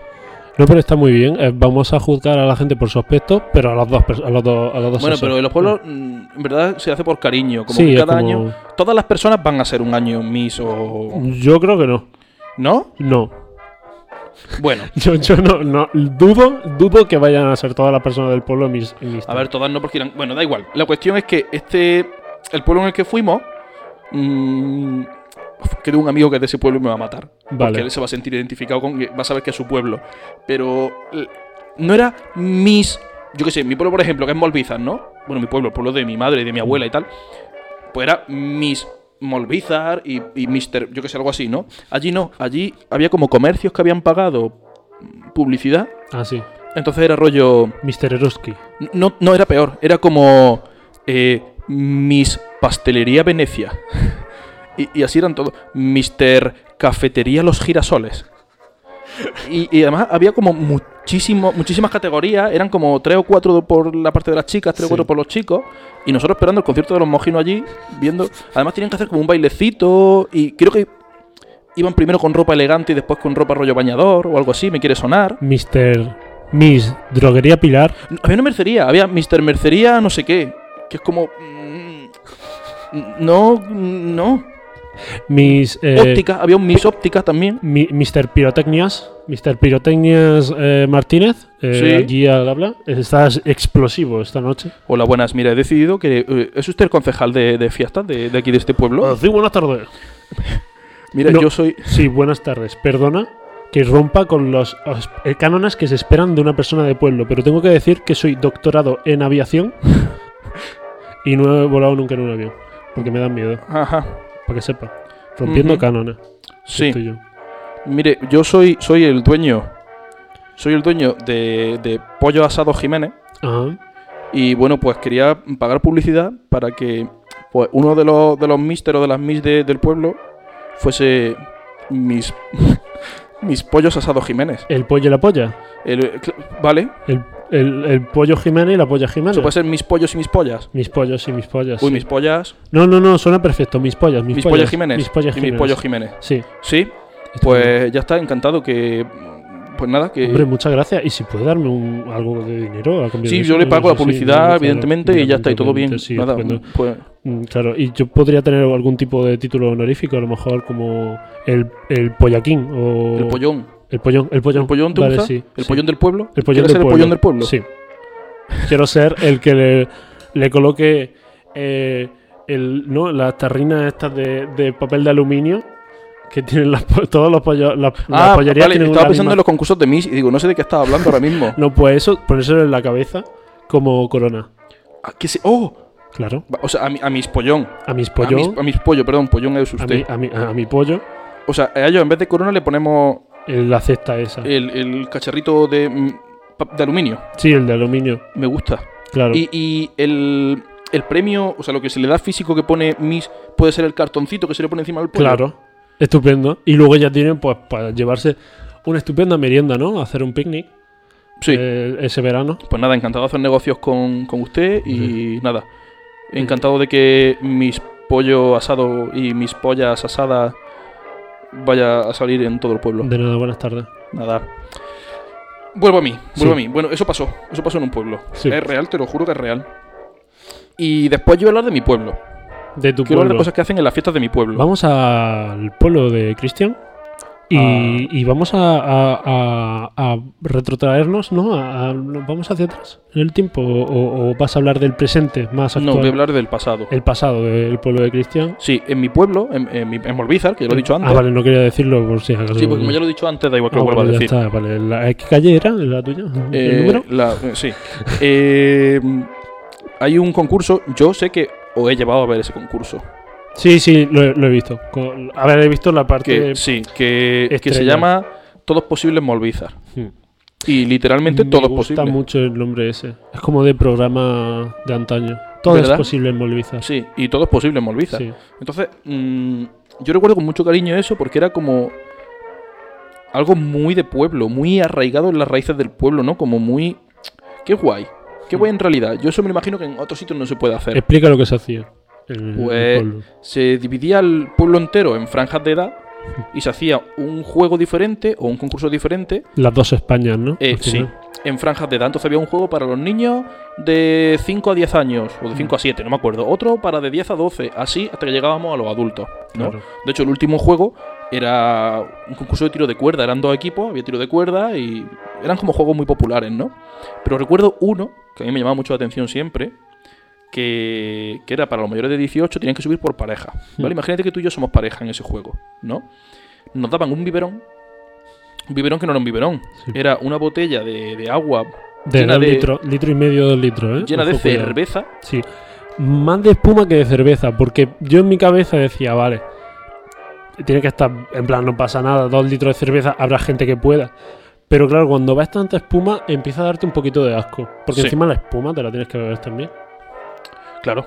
No, pero está muy bien. Eh, vamos a juzgar a la gente por su aspecto, pero a los dos, a los dos, a los dos Bueno, sexos. pero en los pueblos, mm, en verdad, se hace por cariño. Como Sí, que cada como- año... Todas las personas van a ser un año Miss o... Yo creo que no. ¿No? No. Bueno. Yo, yo no, no. Dudo, dudo que vayan a ser todas las personas del pueblo mis, mis- A ver, todas no porque irán... Bueno, da igual. La cuestión es que este... El pueblo en el que fuimos... mm, que tengo un amigo que es de ese pueblo y me va a matar. Porque Vale. él se va a sentir identificado con... Va a saber que es su pueblo. Pero... No era mis... Yo qué sé, mi pueblo, por ejemplo, que es Molbizas, ¿no? Bueno, mi pueblo, el pueblo de mi madre y de mi abuela y tal. Pues era mis Molbizar y, y Mister... Yo qué sé, algo así, ¿no? Allí no. Allí había como comercios que habían pagado publicidad. Ah, sí. Entonces era rollo... Mr. Eroski. No, no era peor, era como eh, Miss Pastelería Venecia. y, y así eran todos. Mister Cafetería Los Girasoles. Y, y además había como muchísimo, muchísimas categorías, eran como tres o cuatro por la parte de las chicas, tres o Sí. cuatro por los chicos, y nosotros esperando el concierto de los mojinos allí, viendo. Además tenían que hacer como un bailecito, y creo que iban primero con ropa elegante y después con ropa rollo bañador o algo así, me quiere sonar. Mr. Miss Droguería Pilar. Había una mercería, había Mr. Mercería no sé qué, que es como... mm, No, no. Miss. eh, Óptica, había un Miss Óptica también. mi- Mr. Pirotecnias. Mr. Pirotecnias eh, Martínez. eh, Sí. Allí al habla. Estás explosivo esta noche. Hola, buenas, mira, he decidido que... eh, ¿Es usted el concejal de, de fiestas de, de aquí de este pueblo? sí, buenas tardes. Mira, No. yo soy. Sí, buenas tardes. Perdona que rompa con los os- eh, cánones que se esperan de una persona de pueblo, pero tengo que decir que soy doctorado en aviación y no he volado nunca en un avión, porque me dan miedo, Ajá. Para que sepa. Rompiendo Ujú. cánones. Sí. estoy yo. Mire, yo soy, soy el dueño. Soy el dueño de, de Pollo Asado Jiménez. Ajá. Y bueno, pues quería pagar publicidad para que pues, uno de los, de los mister o de las mis de- del pueblo fuese mis, mis pollos asados Jiménez. El pollo y la polla. El- ¿Vale? El, el- el pollo Jiménez y la polla Jiménez. Eso puede ser mis pollos y mis pollas. Mis pollos y mis pollas. Uy, sí. mis pollas. No, no, no, suena perfecto. Mis pollas, mis, Mis, pollas. pollas Jiménez. Mis pollas y Jiménez. mis pollos Jiménez. Sí. Sí, pues ya está, encantado que. Pues nada, que. Hombre, muchas gracias. Y si puede darme un, algo de dinero a cambio Sí, de yo le pago la sí, publicidad, claro, evidentemente, y ya está, y todo bien. sí, Nada, pues, Mm, Claro, y yo podría tener algún tipo de título honorífico, a lo mejor como el, el pollaquín o... el pollón. El pollón, el pollón. ¿El pollón te Vale, gusta? sí, ¿El sí. pollón del pueblo? El pollón ¿Quieres del ser pueblo. el pollón del pueblo? Sí. Quiero ser el que le, le coloque eh, el, ¿no? las tarrinas estas de, de papel de aluminio que tienen las, todos los pollos. Las, las Ah, pollerías vale, estaba pensando misma- en los concursos de Miss y digo, no sé de qué estaba hablando ahora mismo. No, pues eso, ponérselo en la cabeza como corona. Ah, ¿qué se- ¡Oh! Claro. O sea, a, mi- a mis pollón. A mis A mis, a mis pollo, perdón, pollón es A usted. mi, a, mi, a mi pollo, O sea, a ellos en vez de corona le ponemos la cesta esa. el, el cacharrito de, mm, de aluminio. Sí, el de aluminio, Me gusta. claro. Y, y el, el premio, o sea, lo que se le da físico que pone Miss puede ser el cartoncito que se le pone encima del pollo. Claro, estupendo. Y luego ya tienen, pues, para llevarse una estupenda merienda, ¿no? Hacer un picnic Sí. eh, ese verano. Pues nada, encantado de hacer negocios con, con usted y nada. Encantado de que mis pollo asado y mis pollas asadas vaya a salir en todo el pueblo. De nada, buenas tardes. Nada. Vuelvo a mí, vuelvo Sí. a mí. Bueno, eso pasó. Eso pasó en un pueblo. Sí. Es real, te lo juro que es real. Y después yo voy a hablar de mi pueblo. De tu Quiero hablar de pueblo. cosas que hacen en las fiestas de mi pueblo. Vamos al pueblo de Cristian. Y, Ah. y vamos a, a- a- a retrotraernos, ¿no? ¿Vamos hacia atrás en el tiempo? ¿O, o vas a hablar del presente más No, actual? voy a hablar del pasado. El pasado del pueblo de Cristian. Sí, en mi pueblo, en, en, en que ya lo he dicho antes. Ah, vale, no quería decirlo por si acaso. Sí, porque como ya lo he dicho antes, da igual que Ah, lo vuelva a decir. está, vale. La- ¿Qué calle era? ¿La tuya? Eh, ¿El número? la- eh, sí. Eh, hay un concurso. Yo sé que os he llevado a ver ese concurso. Sí, sí, lo, he- lo he visto. A ver, he visto la parte. Que, sí, que, que se llama Todos Posibles Molvízar. Hmm. Y literalmente Me todo es gusta posible. mucho el nombre ese. Es como de programa de antaño. Todo ¿Verdad? es posible en Molvizar. Sí, y todo es posible en Molvízar. Sí. Entonces, mm, yo recuerdo con mucho cariño eso porque era como algo muy de pueblo, muy arraigado en las raíces del pueblo, ¿no? Como muy... Qué guay. Qué guay en realidad. Yo eso me lo imagino que en otros sitios no se puede hacer. Explica lo que se hacía. El Pues se dividía el pueblo entero en franjas de edad y se hacía un juego diferente o un concurso diferente Las dos Españas, ¿no? eh, sí, en franjas de edad. Entonces había un juego para los niños de 5 a 10 años o de 5 a 7, no me acuerdo. Otro para de 10 a 12, así hasta que llegábamos a los adultos. ¿no? Claro. De hecho, el último juego era un concurso de tiro de cuerda. Eran dos equipos, había tiro de cuerda y eran como juegos muy populares, ¿no? Pero recuerdo uno que a mí me llamaba mucho la atención siempre, que, que era para los mayores de 18, tenían que subir por pareja. ¿vale? Hmm. Imagínate que tú y yo somos pareja en ese juego, ¿no? Nos daban un biberón. Un biberón que no era un biberón. Sí. Era una botella de, de agua De llena de- litro, litro y medio, dos litros, ¿eh? llena de cuidado. cerveza. Sí. Más de espuma que de cerveza, porque yo en mi cabeza decía, vale, tiene que estar, en plan, no pasa nada, dos litros de cerveza, habrá gente que pueda. Pero claro, cuando ves tanta espuma, empieza a darte un poquito de asco. Porque Sí. encima la espuma te la tienes que beber también. Claro.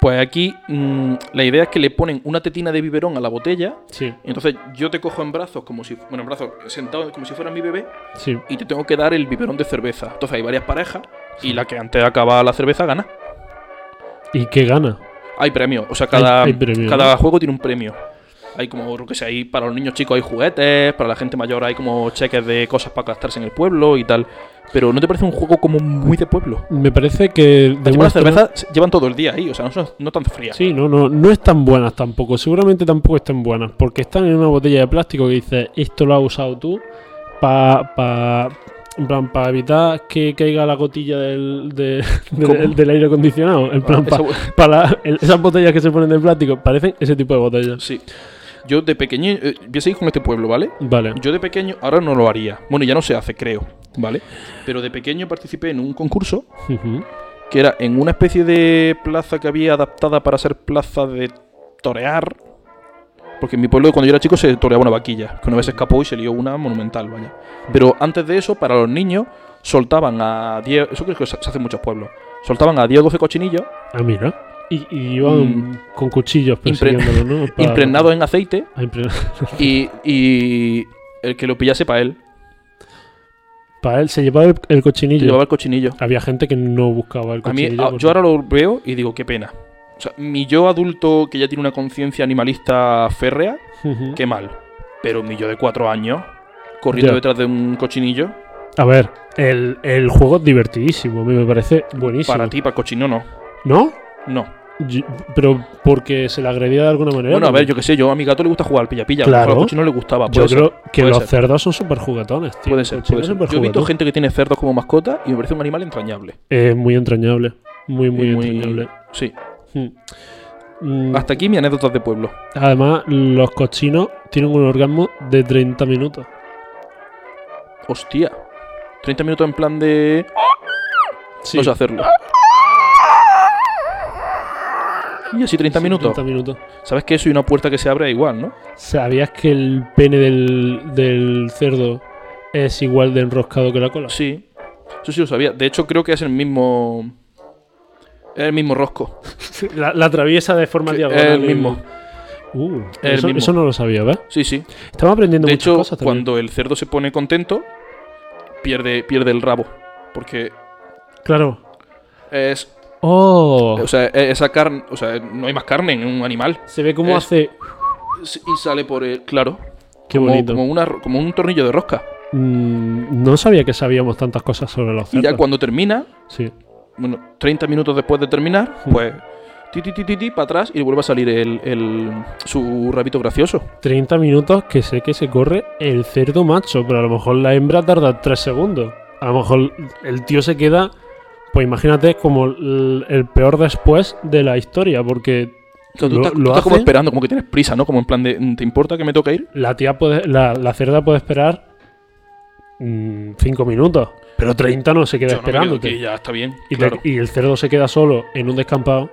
Pues aquí mm, la idea es que le ponen una tetina de biberón a la botella Sí, Y Entonces yo te cojo en brazos como si, bueno, en brazos sentado como si fuera mi bebé sí. y te tengo que dar el biberón de cerveza. Entonces hay varias parejas y la que antes acaba la cerveza gana. ¿Y qué gana? Hay premio, o sea, cada, hay premio, cada ¿no? juego tiene un premio. Hay como, lo que sé, hay para los niños chicos hay juguetes, para la gente mayor hay como cheques de cosas para gastarse en el pueblo y tal. Pero ¿no te parece un juego como muy de pueblo? Me parece que Encima las cervezas llevan todo el día ahí, o sea, no son no tan frías. Sí, no, no, no están buenas tampoco. Seguramente tampoco están buenas. Porque están en una botella de plástico que dice, esto lo has usado tú para pa, en plan, para evitar que caiga la gotilla del, de- del, aire acondicionado. En plan, Esa pa- bo- para esas botellas que se ponen de plástico, parecen ese tipo de botellas. sí. Yo de pequeño. eh, voy a seguir con este pueblo, ¿vale? Vale. Yo de pequeño, ahora no lo haría. Bueno, ya no se hace, creo, ¿vale? Pero de pequeño participé en un concurso que era en una especie de plaza que había adaptada para ser plaza de torear. Porque en mi pueblo, cuando yo era chico, se toreaba una vaquilla, que una vez se escapó y se lió una monumental, vaya. Pero antes de eso, para los niños, soltaban a 10. Eso creo que se se hace en muchos pueblos. Soltaban a 10 o 12 cochinillos Ah, mira. Y, y iban Mm. con cuchillos persiguiéndolo, ¿no? Para- impregnados en aceite Ah, y, y el que lo pillase para él, Para él se llevaba el, cochinillo. llevaba el cochinillo. Había gente que no buscaba el A mí, cochinillo. a- porque- yo ahora lo veo y digo, qué pena. O sea, mi yo adulto que ya tiene una conciencia animalista férrea, qué mal. Pero mi yo de cuatro años, corriendo detrás de un cochinillo, A ver, el, el juego es divertidísimo. A mí me parece buenísimo. para ti, para el cochino, no. ¿No? No. Yo- pero porque se le agredía de alguna manera. Bueno, a ¿no? ver, yo qué sé, yo a mi gato le gusta jugar al pilla-pilla. a lo Claro. mejor al cochino le gustaba. Yo Puede ser, creo que puede los ser. cerdos son súper juguetones, tío. Puede ser, Los chinos puede ser. Yo he visto gente que tiene cerdos como mascota y me parece un animal entrañable. Es muy entrañable. Muy, muy, Y entrañable. Sí. Mm. Mm, Hasta aquí mi anécdotas de pueblo. Además, los cochinos tienen un orgasmo de 30 minutos. Hostia. 30 minutos en plan de. Sí, No sé hacerlo. Y así 30 sí, minutos. 30 minutos. ¿Sabes que eso y una puerta que se abre igual, no? ¿Sabías que el pene del, del cerdo es igual de enroscado que la cola? Sí. Eso sí lo sabía. De hecho, creo que es el mismo. Es el mismo rosco. La, la atraviesa de forma Que- diagonal. el mismo. Uh, El eso, mismo. eso no lo sabía, ¿ves? Sí, sí. Estamos aprendiendo De muchas hecho, cosas también. cuando el cerdo se pone contento, pierde, pierde el rabo. Porque Claro. es. Oh, O sea, e- esa carne. O sea, no hay más carne en un animal. se ve cómo es- hace. Y sale por el. Claro. Qué como, bonito. Como, una, como un tornillo de rosca. Mm, no sabía que sabíamos tantas cosas sobre los Y cerdos. ya cuando termina, Sí. bueno, 30 minutos después de terminar, pues ti ti ti ti ti para atrás y vuelve a salir el, el- su rabito gracioso. 30 minutos que sé que se corre el cerdo macho, pero a lo mejor la hembra tarda 3 segundos. A lo mejor el tío se queda, pues imagínate, como el, el peor después de la historia, porque tú Lo- estás, tú lo estás como esperando, como que tienes prisa, ¿no? Como en plan de, ¿te importa que me toque ir? la tía puede, la, la cerda puede esperar 5 minutos, pero 30 no se queda Yo no esperándote. aquí, ya está bien. y, te- y el cerdo se queda solo en un descampado,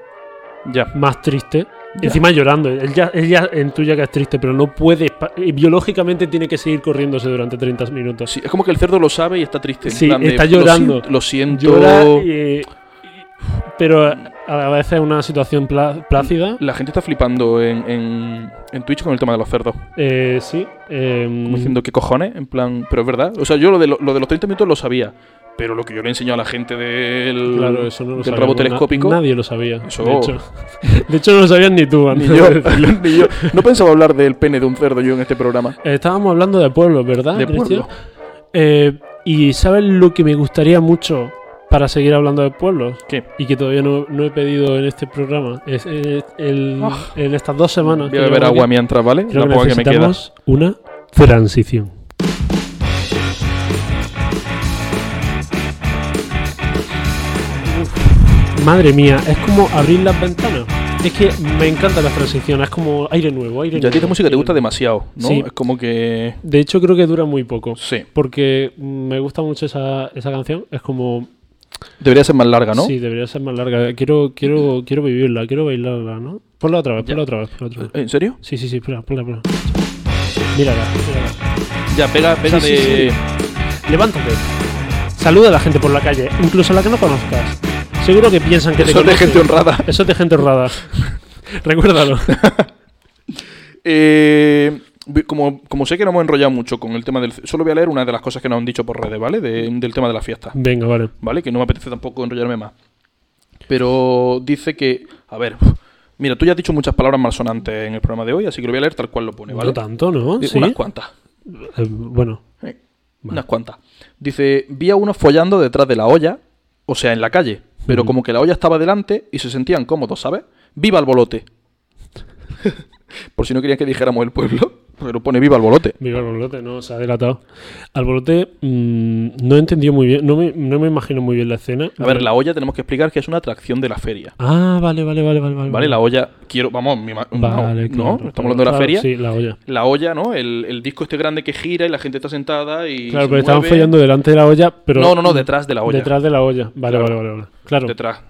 Ya. más triste. Encima llorando. Él ya, él ya intuye que es triste, pero no puede. biológicamente tiene que seguir corriéndose durante 30 minutos. Sí, es como que el cerdo lo sabe y está triste. Sí, plan está "Lo llorando. Lo siento. Llora y- y- pero a veces es una situación plá- plácida. La gente está flipando en, en, en Twitch con el tema de los cerdos. Eh, sí. em, Como diciendo, ¿qué cojones? En plan, pero es verdad. O sea, yo lo de, lo, lo de los 30 minutos lo sabía. Pero lo que yo le he enseñado a la gente del, claro, eso no lo del sabíamos, rabo na- telescópico. nadie lo sabía. Eso- De, hecho. De hecho, no lo sabías ni tú. Ni yo, ni yo. No pensaba hablar del pene de un cerdo yo en este programa. Eh, Estábamos hablando de pueblos, ¿verdad? De Cristian? pueblo. Eh, y ¿sabes lo que me gustaría mucho para seguir hablando de pueblos? ¿Qué? Y que todavía no, no he pedido en este programa. Es, el- Ah. en estas dos semanas. Voy a beber agua aquí, mientras, ¿vale? creo La que poca que me queda. necesitamos una transición. Madre mía, es como abrir las ventanas. Es que me encantan las transiciones, es como aire nuevo, aire Ya a ti nuevo, esta música te gusta nuevo. demasiado, ¿no? Sí. Es como que. De hecho, creo que dura muy poco. Sí. Porque me gusta mucho esa, esa canción. Es como. Debería ser más larga, ¿no? Sí, debería ser más larga. Quiero, quiero, quiero vivirla, quiero bailarla, ¿no? Ponla otra vez, ponla otra vez, ponla otra vez. ¿En serio? Sí, sí, sí, ponla, ponla, ponla. Mírala, mírala. Ya, pega, pega Sí, de. sí, Levántate. Saluda a la gente por la calle, incluso a la que no conozcas. Seguro que piensan que te Eso es de gente honrada. Eso es de gente honrada. Recuérdalo. Eh, como, como sé que no hemos enrollado mucho con el tema del. Solo voy a leer una de las cosas que nos han dicho por redes, ¿vale? De- del tema de la fiesta. Venga, vale. ¿vale? Que no me apetece tampoco enrollarme más. Pero dice que, a ver, mira, tú ya has dicho muchas palabras malsonantes en el programa de hoy, así que lo voy a leer tal cual lo pone, ¿vale? No tanto, ¿no? Sí. Unas cuantas, Eh, bueno, eh, Vale. unas cuantas. Dice, vi a unos follando detrás de la olla, o sea, en la calle, pero Ujú. como que la olla estaba delante y se sentían cómodos, ¿sabes? ¡Viva el bolote! Por si no querían que dijéramos el pueblo, pero pone viva el bolote. Viva el bolote, no, se ha delatado. Al bolote mm, no he entendido muy bien, no me, no me imagino muy bien la escena. A ver, la olla tenemos que explicar que es una atracción de la feria. Ah, vale, vale, vale, vale. Vale, ¿Vale? La olla, quiero, vamos, mi Vale, no, claro, no, estamos hablando de la feria. Sí, la olla. La olla, ¿no? El, el disco este grande que gira y la gente está sentada y. Claro, se pero estaban mueve. follando delante de la olla, pero. No, no, no, detrás de la olla. Detrás de la olla. Vale, Claro. vale, vale, vale. Claro. Detrás.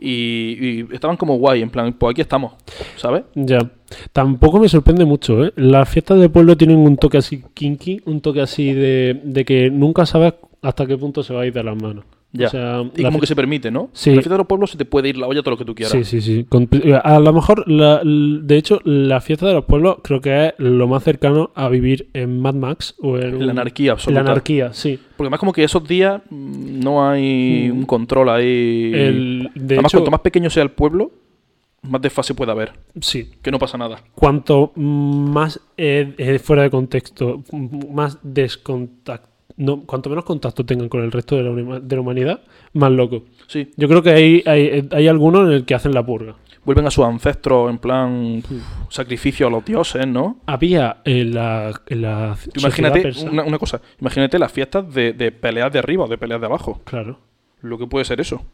Y, y estaban como guay, en plan, pues aquí estamos, ¿sabes? Ya. Tampoco me sorprende mucho, ¿eh? Las fiestas de pueblo tienen un toque así kinky, un toque así de, de que nunca sabes hasta qué punto se va a ir de las manos. Ya. O sea, Y como que se permite, ¿no? Sí. En la fiesta de los pueblos se te puede ir la olla todo lo que tú quieras. Sí, sí, sí. Con- a lo mejor, la- de hecho, la fiesta de los pueblos creo que es lo más cercano a vivir en Mad Max o en La un- anarquía absoluta. La anarquía, sí. Porque además como que esos días mm, no hay Mm. un control ahí. El, de además, hecho, cuanto más pequeño sea el pueblo, más desfase puede haber. sí. Que no pasa nada. Cuanto más eh, fuera de contexto, más descontacto, no, cuanto menos contacto tengan con el resto de la, de la humanidad, más loco. Sí. Yo creo que hay, hay, hay algunos en el que hacen la purga. Vuelven a sus ancestros en plan sacrificio a los dioses, ¿no? Había en la, en la imagínate una, una cosa. Imagínate las fiestas de, de peleas de arriba o de peleas de abajo. Claro. Lo que puede ser eso.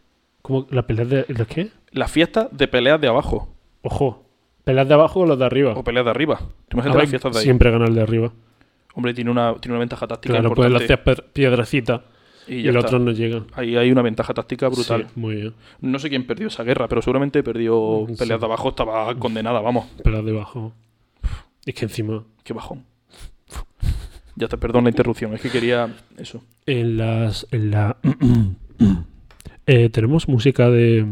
¿Cómo? ¿La pelea de, de qué? Las fiestas de peleas de abajo Ojo. ¿Peleas de abajo o los de arriba? o peleas de arriba. Imagínate ver, las fiestas de ahí. siempre gana el de arriba. Hombre, tiene una, tiene una ventaja táctica Claro, importante. hacías pe- piedrecita y está. otros no llegan. Ahí hay una ventaja táctica brutal. Sí, muy bien. No sé quién perdió esa guerra, pero seguramente perdió Sí. peleas de abajo, estaba condenada, vamos. Peleas de abajo. Es que encima, Qué bajón. Ya te perdón la interrupción, es que quería eso. en las. En la. Eh, Tenemos música de.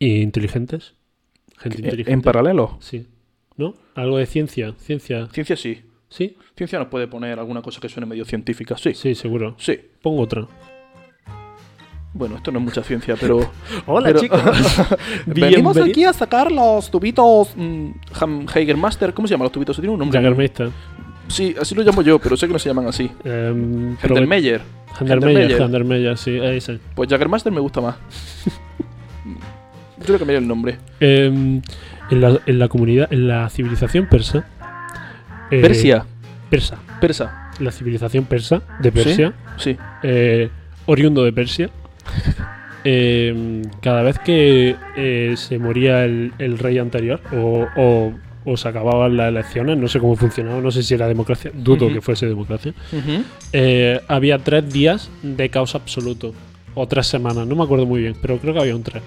inteligentes. Gente inteligente. En paralelo, Sí. ¿No? Algo de ciencia. Ciencia. ciencia sí. ¿Sí? Ciencia nos puede poner alguna cosa que suene medio científica, sí. Sí, seguro. Sí. Pongo otra. Bueno, esto no es mucha ciencia, pero. Hola, pero- chicos. Venimos aquí a sacar los tubitos mm, Hagermaster. ¿Cómo se llaman los tubitos? Tiene un nombre. Jagermeister. Sí, así lo llamo yo, pero sé que no se llaman así. Gendermeyer, Gendermeyer. Gendermeyer, sí, ese. Pues Jaggermaster me gusta más. Yo le cambiaría el nombre. Em, en, la, en la comunidad, en la civilización persa. Eh, Persia. Persa. Persa. La civilización persa de Persia, Sí. eh, oriundo de Persia. em, cada vez que eh, se moría el, el rey anterior o, o- o se acababan las elecciones, no sé cómo funcionaba, no sé si era democracia, dudo que fuese democracia, eh, había tres días de caos absoluto. O tres semanas, no me acuerdo muy bien, pero creo que había un tres.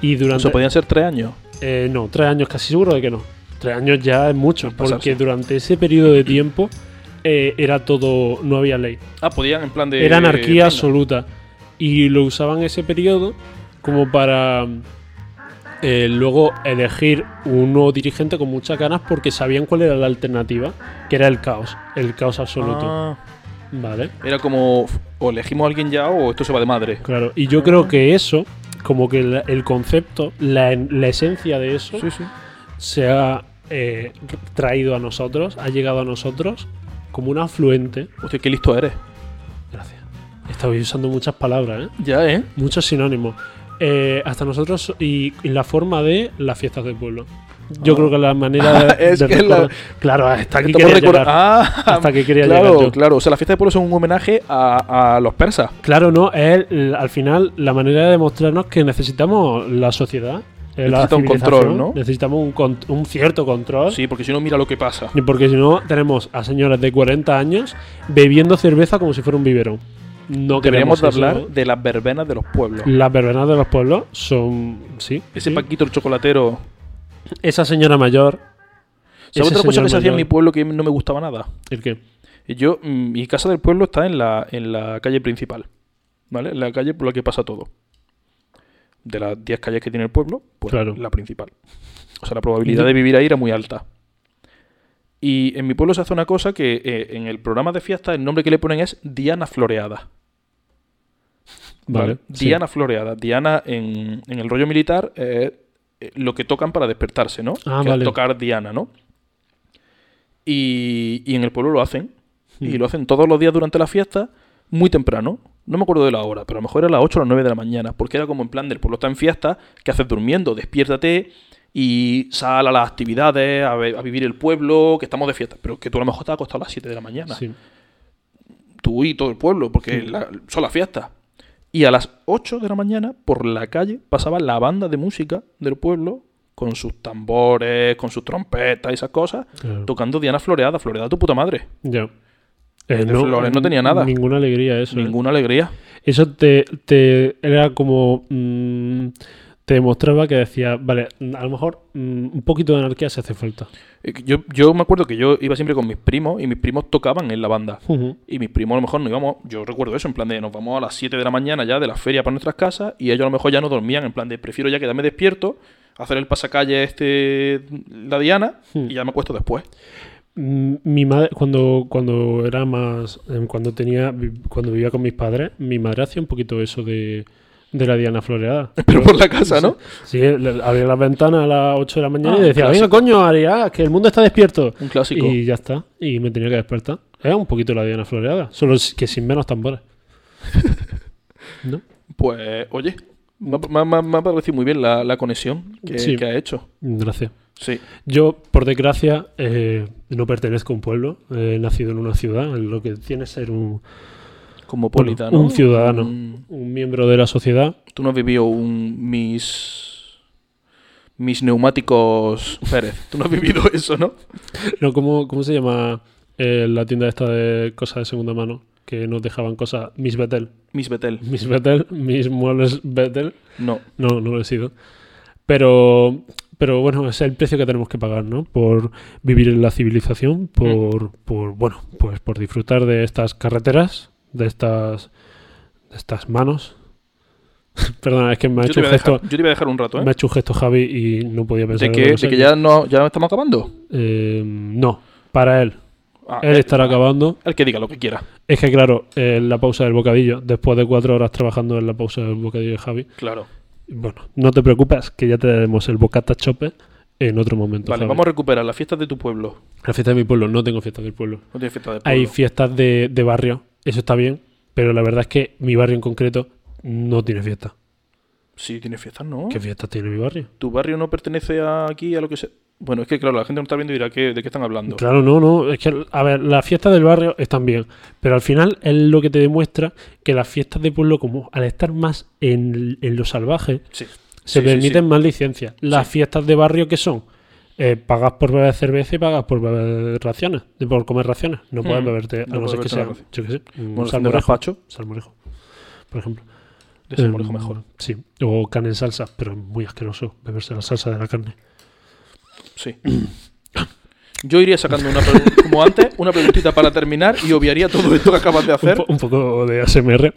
Y durante. sea, podían ser tres años. Eh, no, tres años, casi seguro de que no. Tres años ya es mucho, pasarse. porque durante ese periodo de tiempo eh, era todo, no había ley. Ah, podían en plan de. Era anarquía absoluta. Y lo usaban ese periodo como para eh, luego elegir un nuevo dirigente con muchas ganas porque sabían cuál era la alternativa, que era el caos, el caos absoluto. Ah, Vale. era como. O elegimos a alguien ya o esto se va de madre. Claro, y yo creo que eso, como que el concepto, la, la esencia de eso, Sí, sí. se ha eh, traído a nosotros, ha llegado a nosotros como un afluente. Hostia, qué listo eres. Gracias. Estaba usando muchas palabras, ¿eh? Ya, ¿eh? muchos sinónimos. Eh, hasta nosotros y, y la forma de las fiestas del pueblo. Yo Ah. creo que la manera de, Es de que la- recordar- Claro, hasta aquí quería llegar. Ah, Hasta que quería claro, llegar yo. claro. O sea, las fiestas de pueblo son un homenaje a, a los persas. Claro, no, es el- al final la manera de demostrarnos que necesitamos la sociedad. Eh, Necesita un control, ¿no? Necesitamos un, con- un cierto control. Sí, porque si no, mira lo que pasa. Y Porque si no, tenemos a señores de 40 años bebiendo cerveza como si fuera un biberón. No Deberíamos de hablar de las verbenas de los pueblos. Las verbenas de los pueblos son. Sí. Ese sí. Paquito el chocolatero. Esa señora mayor. ¿Sabes otra cosa que se hacía en mi pueblo que no me gustaba nada? ¿El qué? Y Yo, mm, mi casa del pueblo está en la, en la calle principal. ¿Vale? En la calle por la que pasa todo. De las 10 calles que tiene el pueblo, pues Claro. la principal. O sea, la probabilidad de vivir ahí era muy alta. Y en mi pueblo se hace una cosa que eh, en el programa de fiesta el nombre que le ponen es Diana Floreada. Vale. Diana Floreada. Diana en, en el rollo militar es eh, lo que tocan para despertarse, ¿no? Ah, Que es vale. tocar Diana, ¿no? Y, y en el pueblo lo hacen. Y Mm. lo hacen todos los días durante la fiesta, muy temprano. No me acuerdo de la hora, pero a lo mejor era las 8 o las 9 de la mañana, porque era como en plan del pueblo está en fiesta, ¿qué haces durmiendo? Despiértate y sal a las actividades, a, a vivir el pueblo, que estamos de fiesta. Pero que tú a lo mejor has acostado a las 7 de la mañana. Sí. Tú y todo el pueblo, porque la- son las fiestas. Y a las 8 de la mañana, por la calle, pasaba la banda de música del pueblo con sus tambores, con sus trompetas y esas cosas, Claro. tocando Diana Floreada. Floreada tu puta madre. Ya. Eh, Flores no tenía nada. Ninguna alegría eso. ¿eh? Ninguna alegría. Eso te, te era como mm, te demostraba que decía, vale, a lo mejor mm, un poquito de anarquía se hace falta. Eh, Yo, yo me acuerdo que yo iba siempre con mis primos y mis primos tocaban en la banda. Y mis primos a lo mejor no íbamos, yo recuerdo eso, en plan de nos vamos a las 7 de la mañana ya de la feria para nuestras casas y ellos a lo mejor ya no dormían, en plan de prefiero ya quedarme despierto, hacer el pasacalle este, la Diana, Hmm. y ya me acuesto después. Mi madre, cuando, cuando era más, em, cuando tenía, cuando vivía con mis padres, mi madre hacía un poquito eso de, de la Diana floreada. Pero por la casa, ¿no? Sí, le- abría las ventanas a las 8 de la mañana Ah, y decía, clásico. venga coño, Aria, que el mundo está despierto. Un clásico. Y ya está. Y me tenía que despertar. Era un poquito la Diana floreada, solo que sin menos tambores. ¿No? Pues, oye, me, ha- me ha- me parecido muy bien la, la conexión que, Sí. que ha hecho. Gracias. Sí. Yo, por desgracia, eh, no pertenezco a un pueblo. He nacido en una ciudad. Lo que tiene es ser un, Cosmopolita, Bueno, ¿no? un ciudadano. Un- un miembro de la sociedad. Tú no has vivido un mis mis neumáticos Pérez. Tú no has vivido eso, ¿no? No, ¿cómo, cómo se llama eh, la tienda esta de cosas de segunda mano? Que nos dejaban cosas. Miss Betel. Mis Betel. Miss Betel, mis muebles Betel. No. No, no lo he sido. Pero, pero bueno, es el precio que tenemos que pagar, ¿no? Por vivir en la civilización, por, por bueno, pues por disfrutar de estas carreteras, de estas, de estas manos. Perdona, es que me ha Yo hecho un dejar, gesto, yo te voy a dejar un rato, me ha ¿eh? hecho un gesto Javi y no podía pensar. De que, de que ya no ya estamos acabando. Eh, no, para él. Ah, Él eh, estará acabando. El que diga lo que quiera. Es que, claro, en la pausa del bocadillo, después de cuatro horas trabajando en la pausa del bocadillo de Javi, Claro. Bueno, no te preocupes, que ya te daremos el bocata chope en otro momento. Vale, Javi. vamos a recuperar las fiestas de tu pueblo. La fiesta de mi pueblo, no tengo fiesta del pueblo. No tienes fiesta de pueblo. Hay fiestas de, de barrio, eso está bien, pero la verdad es que mi barrio en concreto no tiene fiesta. Sí, tienes fiestas, ¿no? ¿Qué fiesta tiene mi barrio? ¿Tu barrio no pertenece a aquí a lo que se... Bueno, es que claro, la gente no está viendo y dirá que, de qué están hablando. Claro, no, no. Es que, a ver, las fiestas del barrio están bien, pero al final es lo que te demuestra que las fiestas de pueblo, como al estar más en, en lo salvaje, Sí. se Sí, permiten sí. más licencias. Las fiestas de barrio, que son? Eh, pagas por beber cerveza y pagas por beber raciones, por comer raciones. No puedes Mm, beberte, a no no ser que sea, yo qué sé, un Bueno, salmorejo. Salmorejo, por ejemplo. Salmorejo Eh, mejor. Sí, o carne en salsa, pero es muy asqueroso beberse la salsa de la carne. Sí. Yo iría sacando una como antes, una preguntita para terminar y obviaría todo esto que acabas de Un, hacer. po- un poco de ASMR.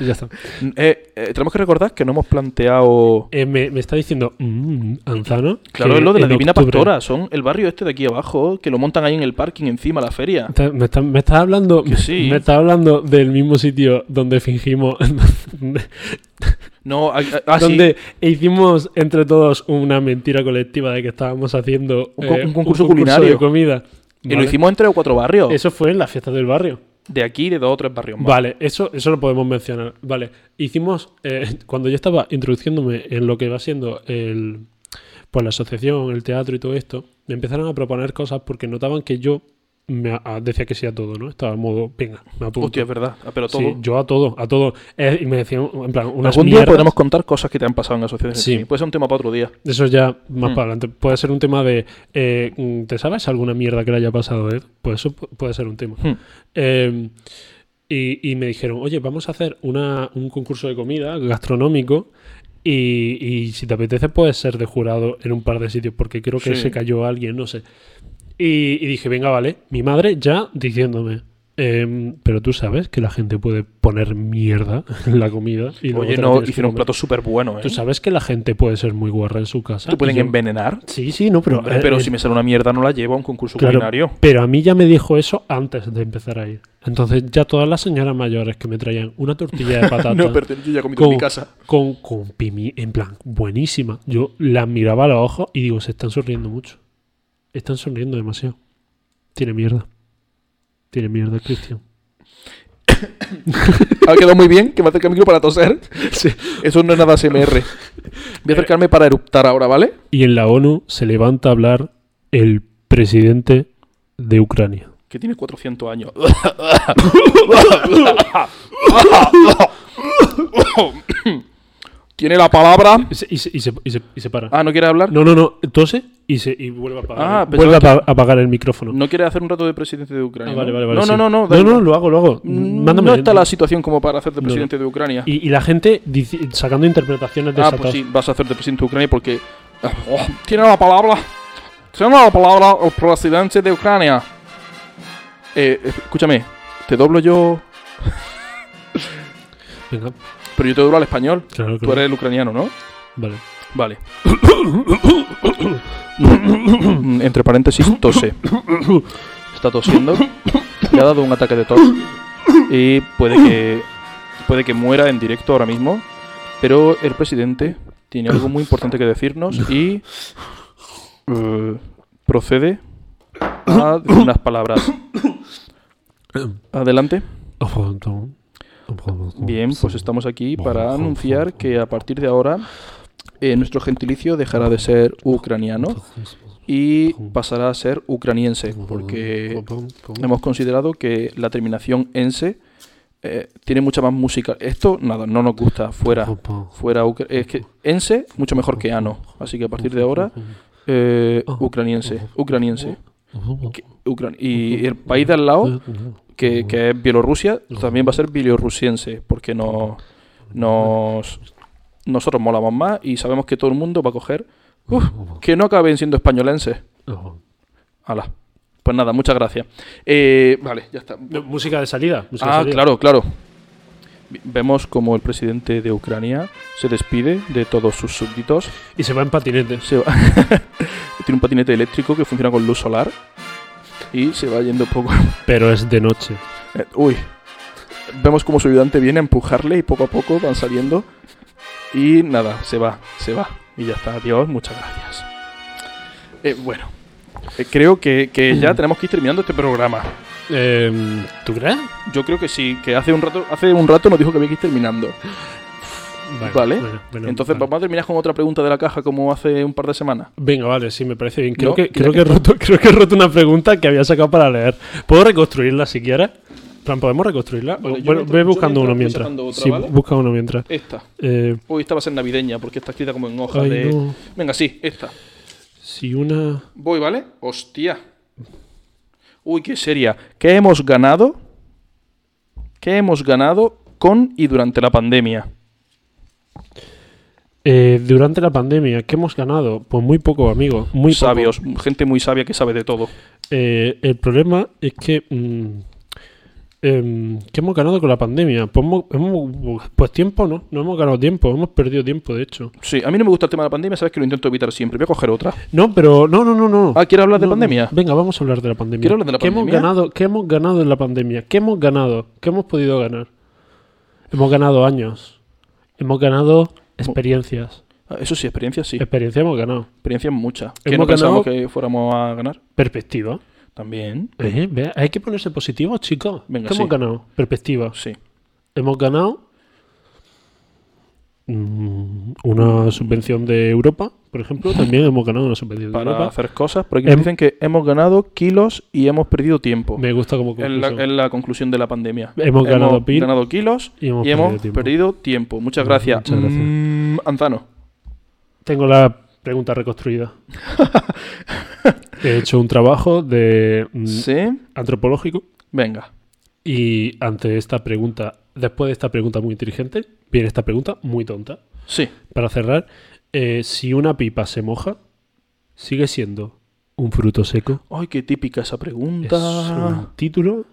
Ya está. Eh, eh, tenemos que recordar que no hemos planteado. Eh, me, me está diciendo mm, Anzano. Claro, es lo de la Divina octubre- Pastora. Son el barrio este de aquí abajo, que lo montan ahí en el parking encima, la feria. Me está, me está hablando, sí. me está hablando del mismo sitio donde fingimos, No, ah, ah, ah, sí. donde hicimos entre todos una mentira colectiva de que estábamos haciendo Un eh, un concurso culinario. de comida. Y lo hicimos en tres o cuatro barrios. Eso fue en las fiestas del barrio. De aquí, de dos o tres barrios más. Vale, eso, eso lo podemos mencionar. Vale, hicimos, eh, cuando yo estaba introduciéndome en lo que va siendo el, pues la asociación, el teatro y todo esto, me empezaron a proponer cosas porque notaban que yo me a- a- decía que sí a todo, ¿no? Estaba en modo, venga, me apunto. Hostia, es verdad. Pero todo. Sí, yo a todo, a todo. Eh, y me decían, en plan, unas Algún día podremos contar cosas que te han pasado en asociaciones. Sí. Sí. Puede ser un tema para otro día. Eso ya más Mm. para adelante. Puede ser un tema de. eh, mm, ¿Te sabes alguna mierda que le haya pasado a Ed? Pues eso pu- puede ser un tema. Hmm. Eh, y, y me dijeron, oye, vamos a hacer una, un concurso de comida gastronómico. Y, y si te apetece, puedes ser de jurado en un par de sitios, porque creo que Sí. se cayó alguien, no sé. Y, y dije, venga, vale. Mi madre ya diciéndome. "Em, pero tú sabes que la gente puede poner mierda en la comida. Y luego Oye, no, hicieron un comer". plato súper bueno, ¿eh? Tú sabes que la gente puede ser muy guarra en su casa. ¿Te pueden yo- envenenar? Sí, sí, no, pero. Hombre, eh, pero eh, si me sale una mierda, no la llevo a un concurso claro, culinario. Pero a mí ya me dijo eso antes de empezar a ir. Entonces, ya todas las señoras mayores que me traían una tortilla de patata No, pero yo ya he comido en mi con, casa. con, con pimi, en plan, buenísima. Yo las miraba a los ojos y digo, se están sonriendo mucho. Están sonriendo demasiado. Tiene mierda. Tiene mierda, Cristian. Ha quedado muy bien, que me acerque el micro para toser. Eso no es nada SMR. Voy a acercarme para eruptar ahora, ¿vale? Y en la ONU se levanta a hablar el presidente de Ucrania. Que tiene 400 años. tiene la palabra. Y se, y se- y se- y se- y se para. Ah, ¿no quiere hablar? No, no, no. Tose y, se, y vuelve a apagar, Ah, vuelve a apagar el micrófono. ¿No quiere hacer un rato de presidente de Ah, Ucrania? vale, ¿no? vale, vale. No, sí. no, no, no. No, lo hago, lo hago. Mm, Mándame. no está la situación como para hacer de No, presidente de Ucrania. y, y la gente sacando interpretaciones de ah, pues sí, vas a hacer de presidente de Ucrania porque. ah, oh, tiene la palabra. Tiene la palabra el presidente de Ucrania. Eh, escúchame, te doblo yo. Venga, Pero yo te doblo al español. claro, Tú eres el ucraniano, ¿no? Vale. Vale. Entre paréntesis, tose. Está tosiendo. Le ha dado un ataque de tos. Y puede que, puede que muera en directo ahora mismo. Pero el presidente tiene algo muy importante que decirnos y eh, procede a decir unas palabras. Adelante. Bien, pues estamos aquí para anunciar que a partir de ahora eh, nuestro gentilicio dejará de ser ucraniano y pasará a ser ucraniense, porque hemos considerado que la terminación ense eh, tiene mucha más música. Esto, nada, no nos gusta, fuera. Fuera, es que ense mucho mejor que ano, así que a partir de ahora eh, ucraniense, ucraniense. Y el país de al lado, que, que es Bielorrusia, también va a ser bielorrusiense, porque no, nos, nosotros molamos más y sabemos que todo el mundo va a coger uf, que no acaben siendo españolenses. Hala. Pues nada, muchas gracias. Eh, vale, ya está. Música de salida. música de Ah, salida. claro, claro. Vemos como el presidente de Ucrania se despide de todos sus súbditos. Y se va en patinete. Se va- Tiene un patinete eléctrico que funciona con luz solar. Y se va yendo poco. Pero es de noche. Eh, Uy. Vemos como su ayudante viene a empujarle y poco a poco van saliendo. Y nada, se va, se va. Y ya está. Adiós, muchas gracias. Eh, bueno, eh, creo que, que ya tenemos que ir terminando este programa. Em, ¿Tú crees? Yo creo que sí, que hace un rato, hace un rato nos dijo que había que ir terminando. Vale. bueno, bueno, Entonces vale. vamos a terminar con otra pregunta de la caja como hace un par de semanas. Venga, vale, sí, me parece bien. Creo, ¿No? que, ¿Quieres creo, que he roto, creo que he roto una pregunta que había sacado para leer. ¿Puedo reconstruirla si quieres? Plan, ¿podemos reconstruirla? Vale, bueno, ve buscando uno mientras. otra, sí, ¿vale? busca uno mientras. Esta. Eh, Hoy esta va a ser navideña porque está escrita como en hoja ay, de... no. Venga, sí, esta. Si una... Voy, ¿vale? Hostia. Uy, qué seria. ¿Qué hemos ganado? ¿Qué hemos ganado con y durante la pandemia? Eh, durante la pandemia, ¿qué hemos ganado? Pues muy poco, amigo. Muy poco. Sabios, gente muy sabia que sabe de todo. Eh, el problema es que... mm, em, ¿Qué hemos ganado con la pandemia? Pues, hemos- hemos- pues tiempo, ¿no? No hemos ganado tiempo, hemos perdido tiempo, de hecho. Sí, a mí no me gusta el tema de la pandemia, sabes que lo intento evitar siempre. Voy a coger otra. No, pero no, no, no, no. Ah, ¿quieres hablar de No, pandemia? Venga, vamos a hablar de la pandemia. ¿Quieres hablar de la ¿Qué pandemia? Hemos ganado, ¿Qué hemos ganado en la pandemia? ¿Qué hemos ganado? ¿Qué hemos podido ganar? Hemos ganado años. Hemos ganado experiencias. Ah, Eso sí, experiencia sí. Experiencia hemos ganado. Experiencia mucha. Que Hemos no pensamos que fuéramos a ganar. Perspectiva. También. Eh, ve, hay que ponerse positivos, chicos. Venga, ¿Qué sí. hemos ganado? Perspectiva. Sí. Hemos ganado mm, una subvención de Europa, por ejemplo. También hemos ganado una subvención de Para Europa. hacer cosas. Por aquí Em- dicen que hemos ganado kilos y hemos perdido tiempo. Me gusta como En la, conclusión. en la conclusión de la pandemia. Hemos ganado pil ganado kilos y hemos perdido tiempo. Muchas gracias. Muchas gracias. Mm, Anzano. Tengo la pregunta reconstruida. He hecho un trabajo de mm, Sí. antropológico Venga. y ante esta pregunta, después de esta pregunta muy inteligente, viene esta pregunta muy tonta. Sí. Para cerrar, eh, si una pipa se moja, sigue siendo un fruto seco. Ay, qué típica esa Es pregunta. un título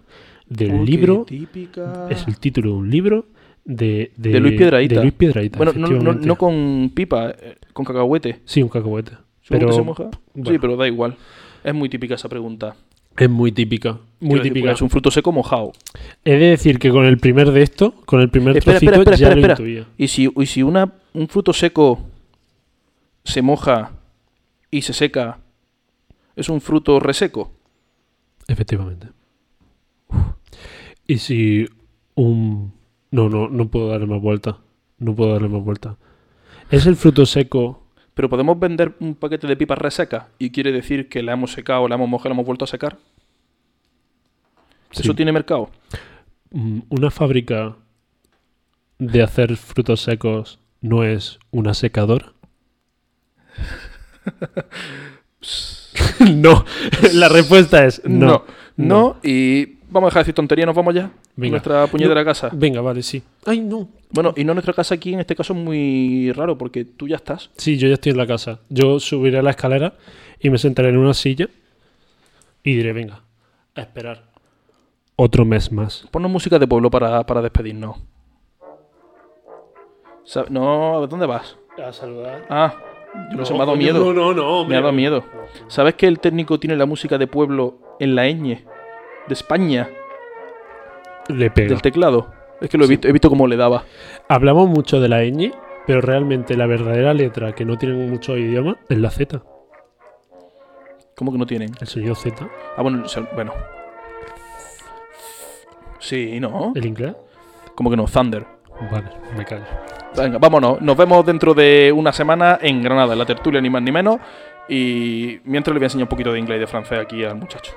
del libro. típica. Es el título de un libro de, De Luis Piedrahíta. de Luis Piedrahíta, Bueno, no, no, no con pipa, eh, con cacahuete. Sí, un cacahuete. ¿Seguro Pero que se moja? Sí, pero da igual. Es muy típica esa pregunta. es muy típica. Muy Quiero típica. porque Es un fruto seco mojado. He de decir que con el primer de esto, con el primer Espera, trocito, espera, espera, ya espera, lo espera. intuía. Y si, y si una, un fruto seco se moja y se seca, ¿es un fruto reseco? Efectivamente. Y si un... No, no, no puedo darle más vuelta. No puedo darle más vuelta. ¿Es el fruto seco? Pero podemos vender un paquete de pipas resecas y quiere decir que la hemos secado, la hemos mojado, la hemos vuelto a secar. Sí. ¿Eso tiene mercado? Mm, ¿Una fábrica de hacer frutos secos no es una secadora? no, la respuesta es no. No. No, y vamos a dejar de decir tontería, nos vamos ya. Venga. Nuestra puñetera casa. Venga, vale, sí. Ay, no. Bueno, y no nuestra casa aquí en este caso es muy raro porque tú ya estás. Sí, yo ya estoy en la casa. Yo subiré a la escalera y me sentaré en una silla y diré, venga, a esperar otro mes más. Ponnos música de pueblo para, para despedirnos. No, ¿a ¿dónde vas? A saludar. Ah, yo no sé, me ha dado miedo. No, no, no. Me ha dado miedo. ¿Sabes que el técnico tiene la música de pueblo en la ñ de España Le pega. del teclado? Es que lo he visto, he visto cómo le daba. Hablamos mucho de la ñ, pero realmente la verdadera letra que no tienen muchos idiomas es la Z. ¿Cómo que no tienen? El sonido Z. Ah, bueno, bueno. Sí, ¿no? ¿El inglés? Como que no, Thunder. Vale, me callo. Venga, vámonos. Nos vemos dentro de una semana en Granada, en la tertulia, ni más ni menos. Y mientras le voy a enseñar un poquito de inglés y de francés aquí al muchacho.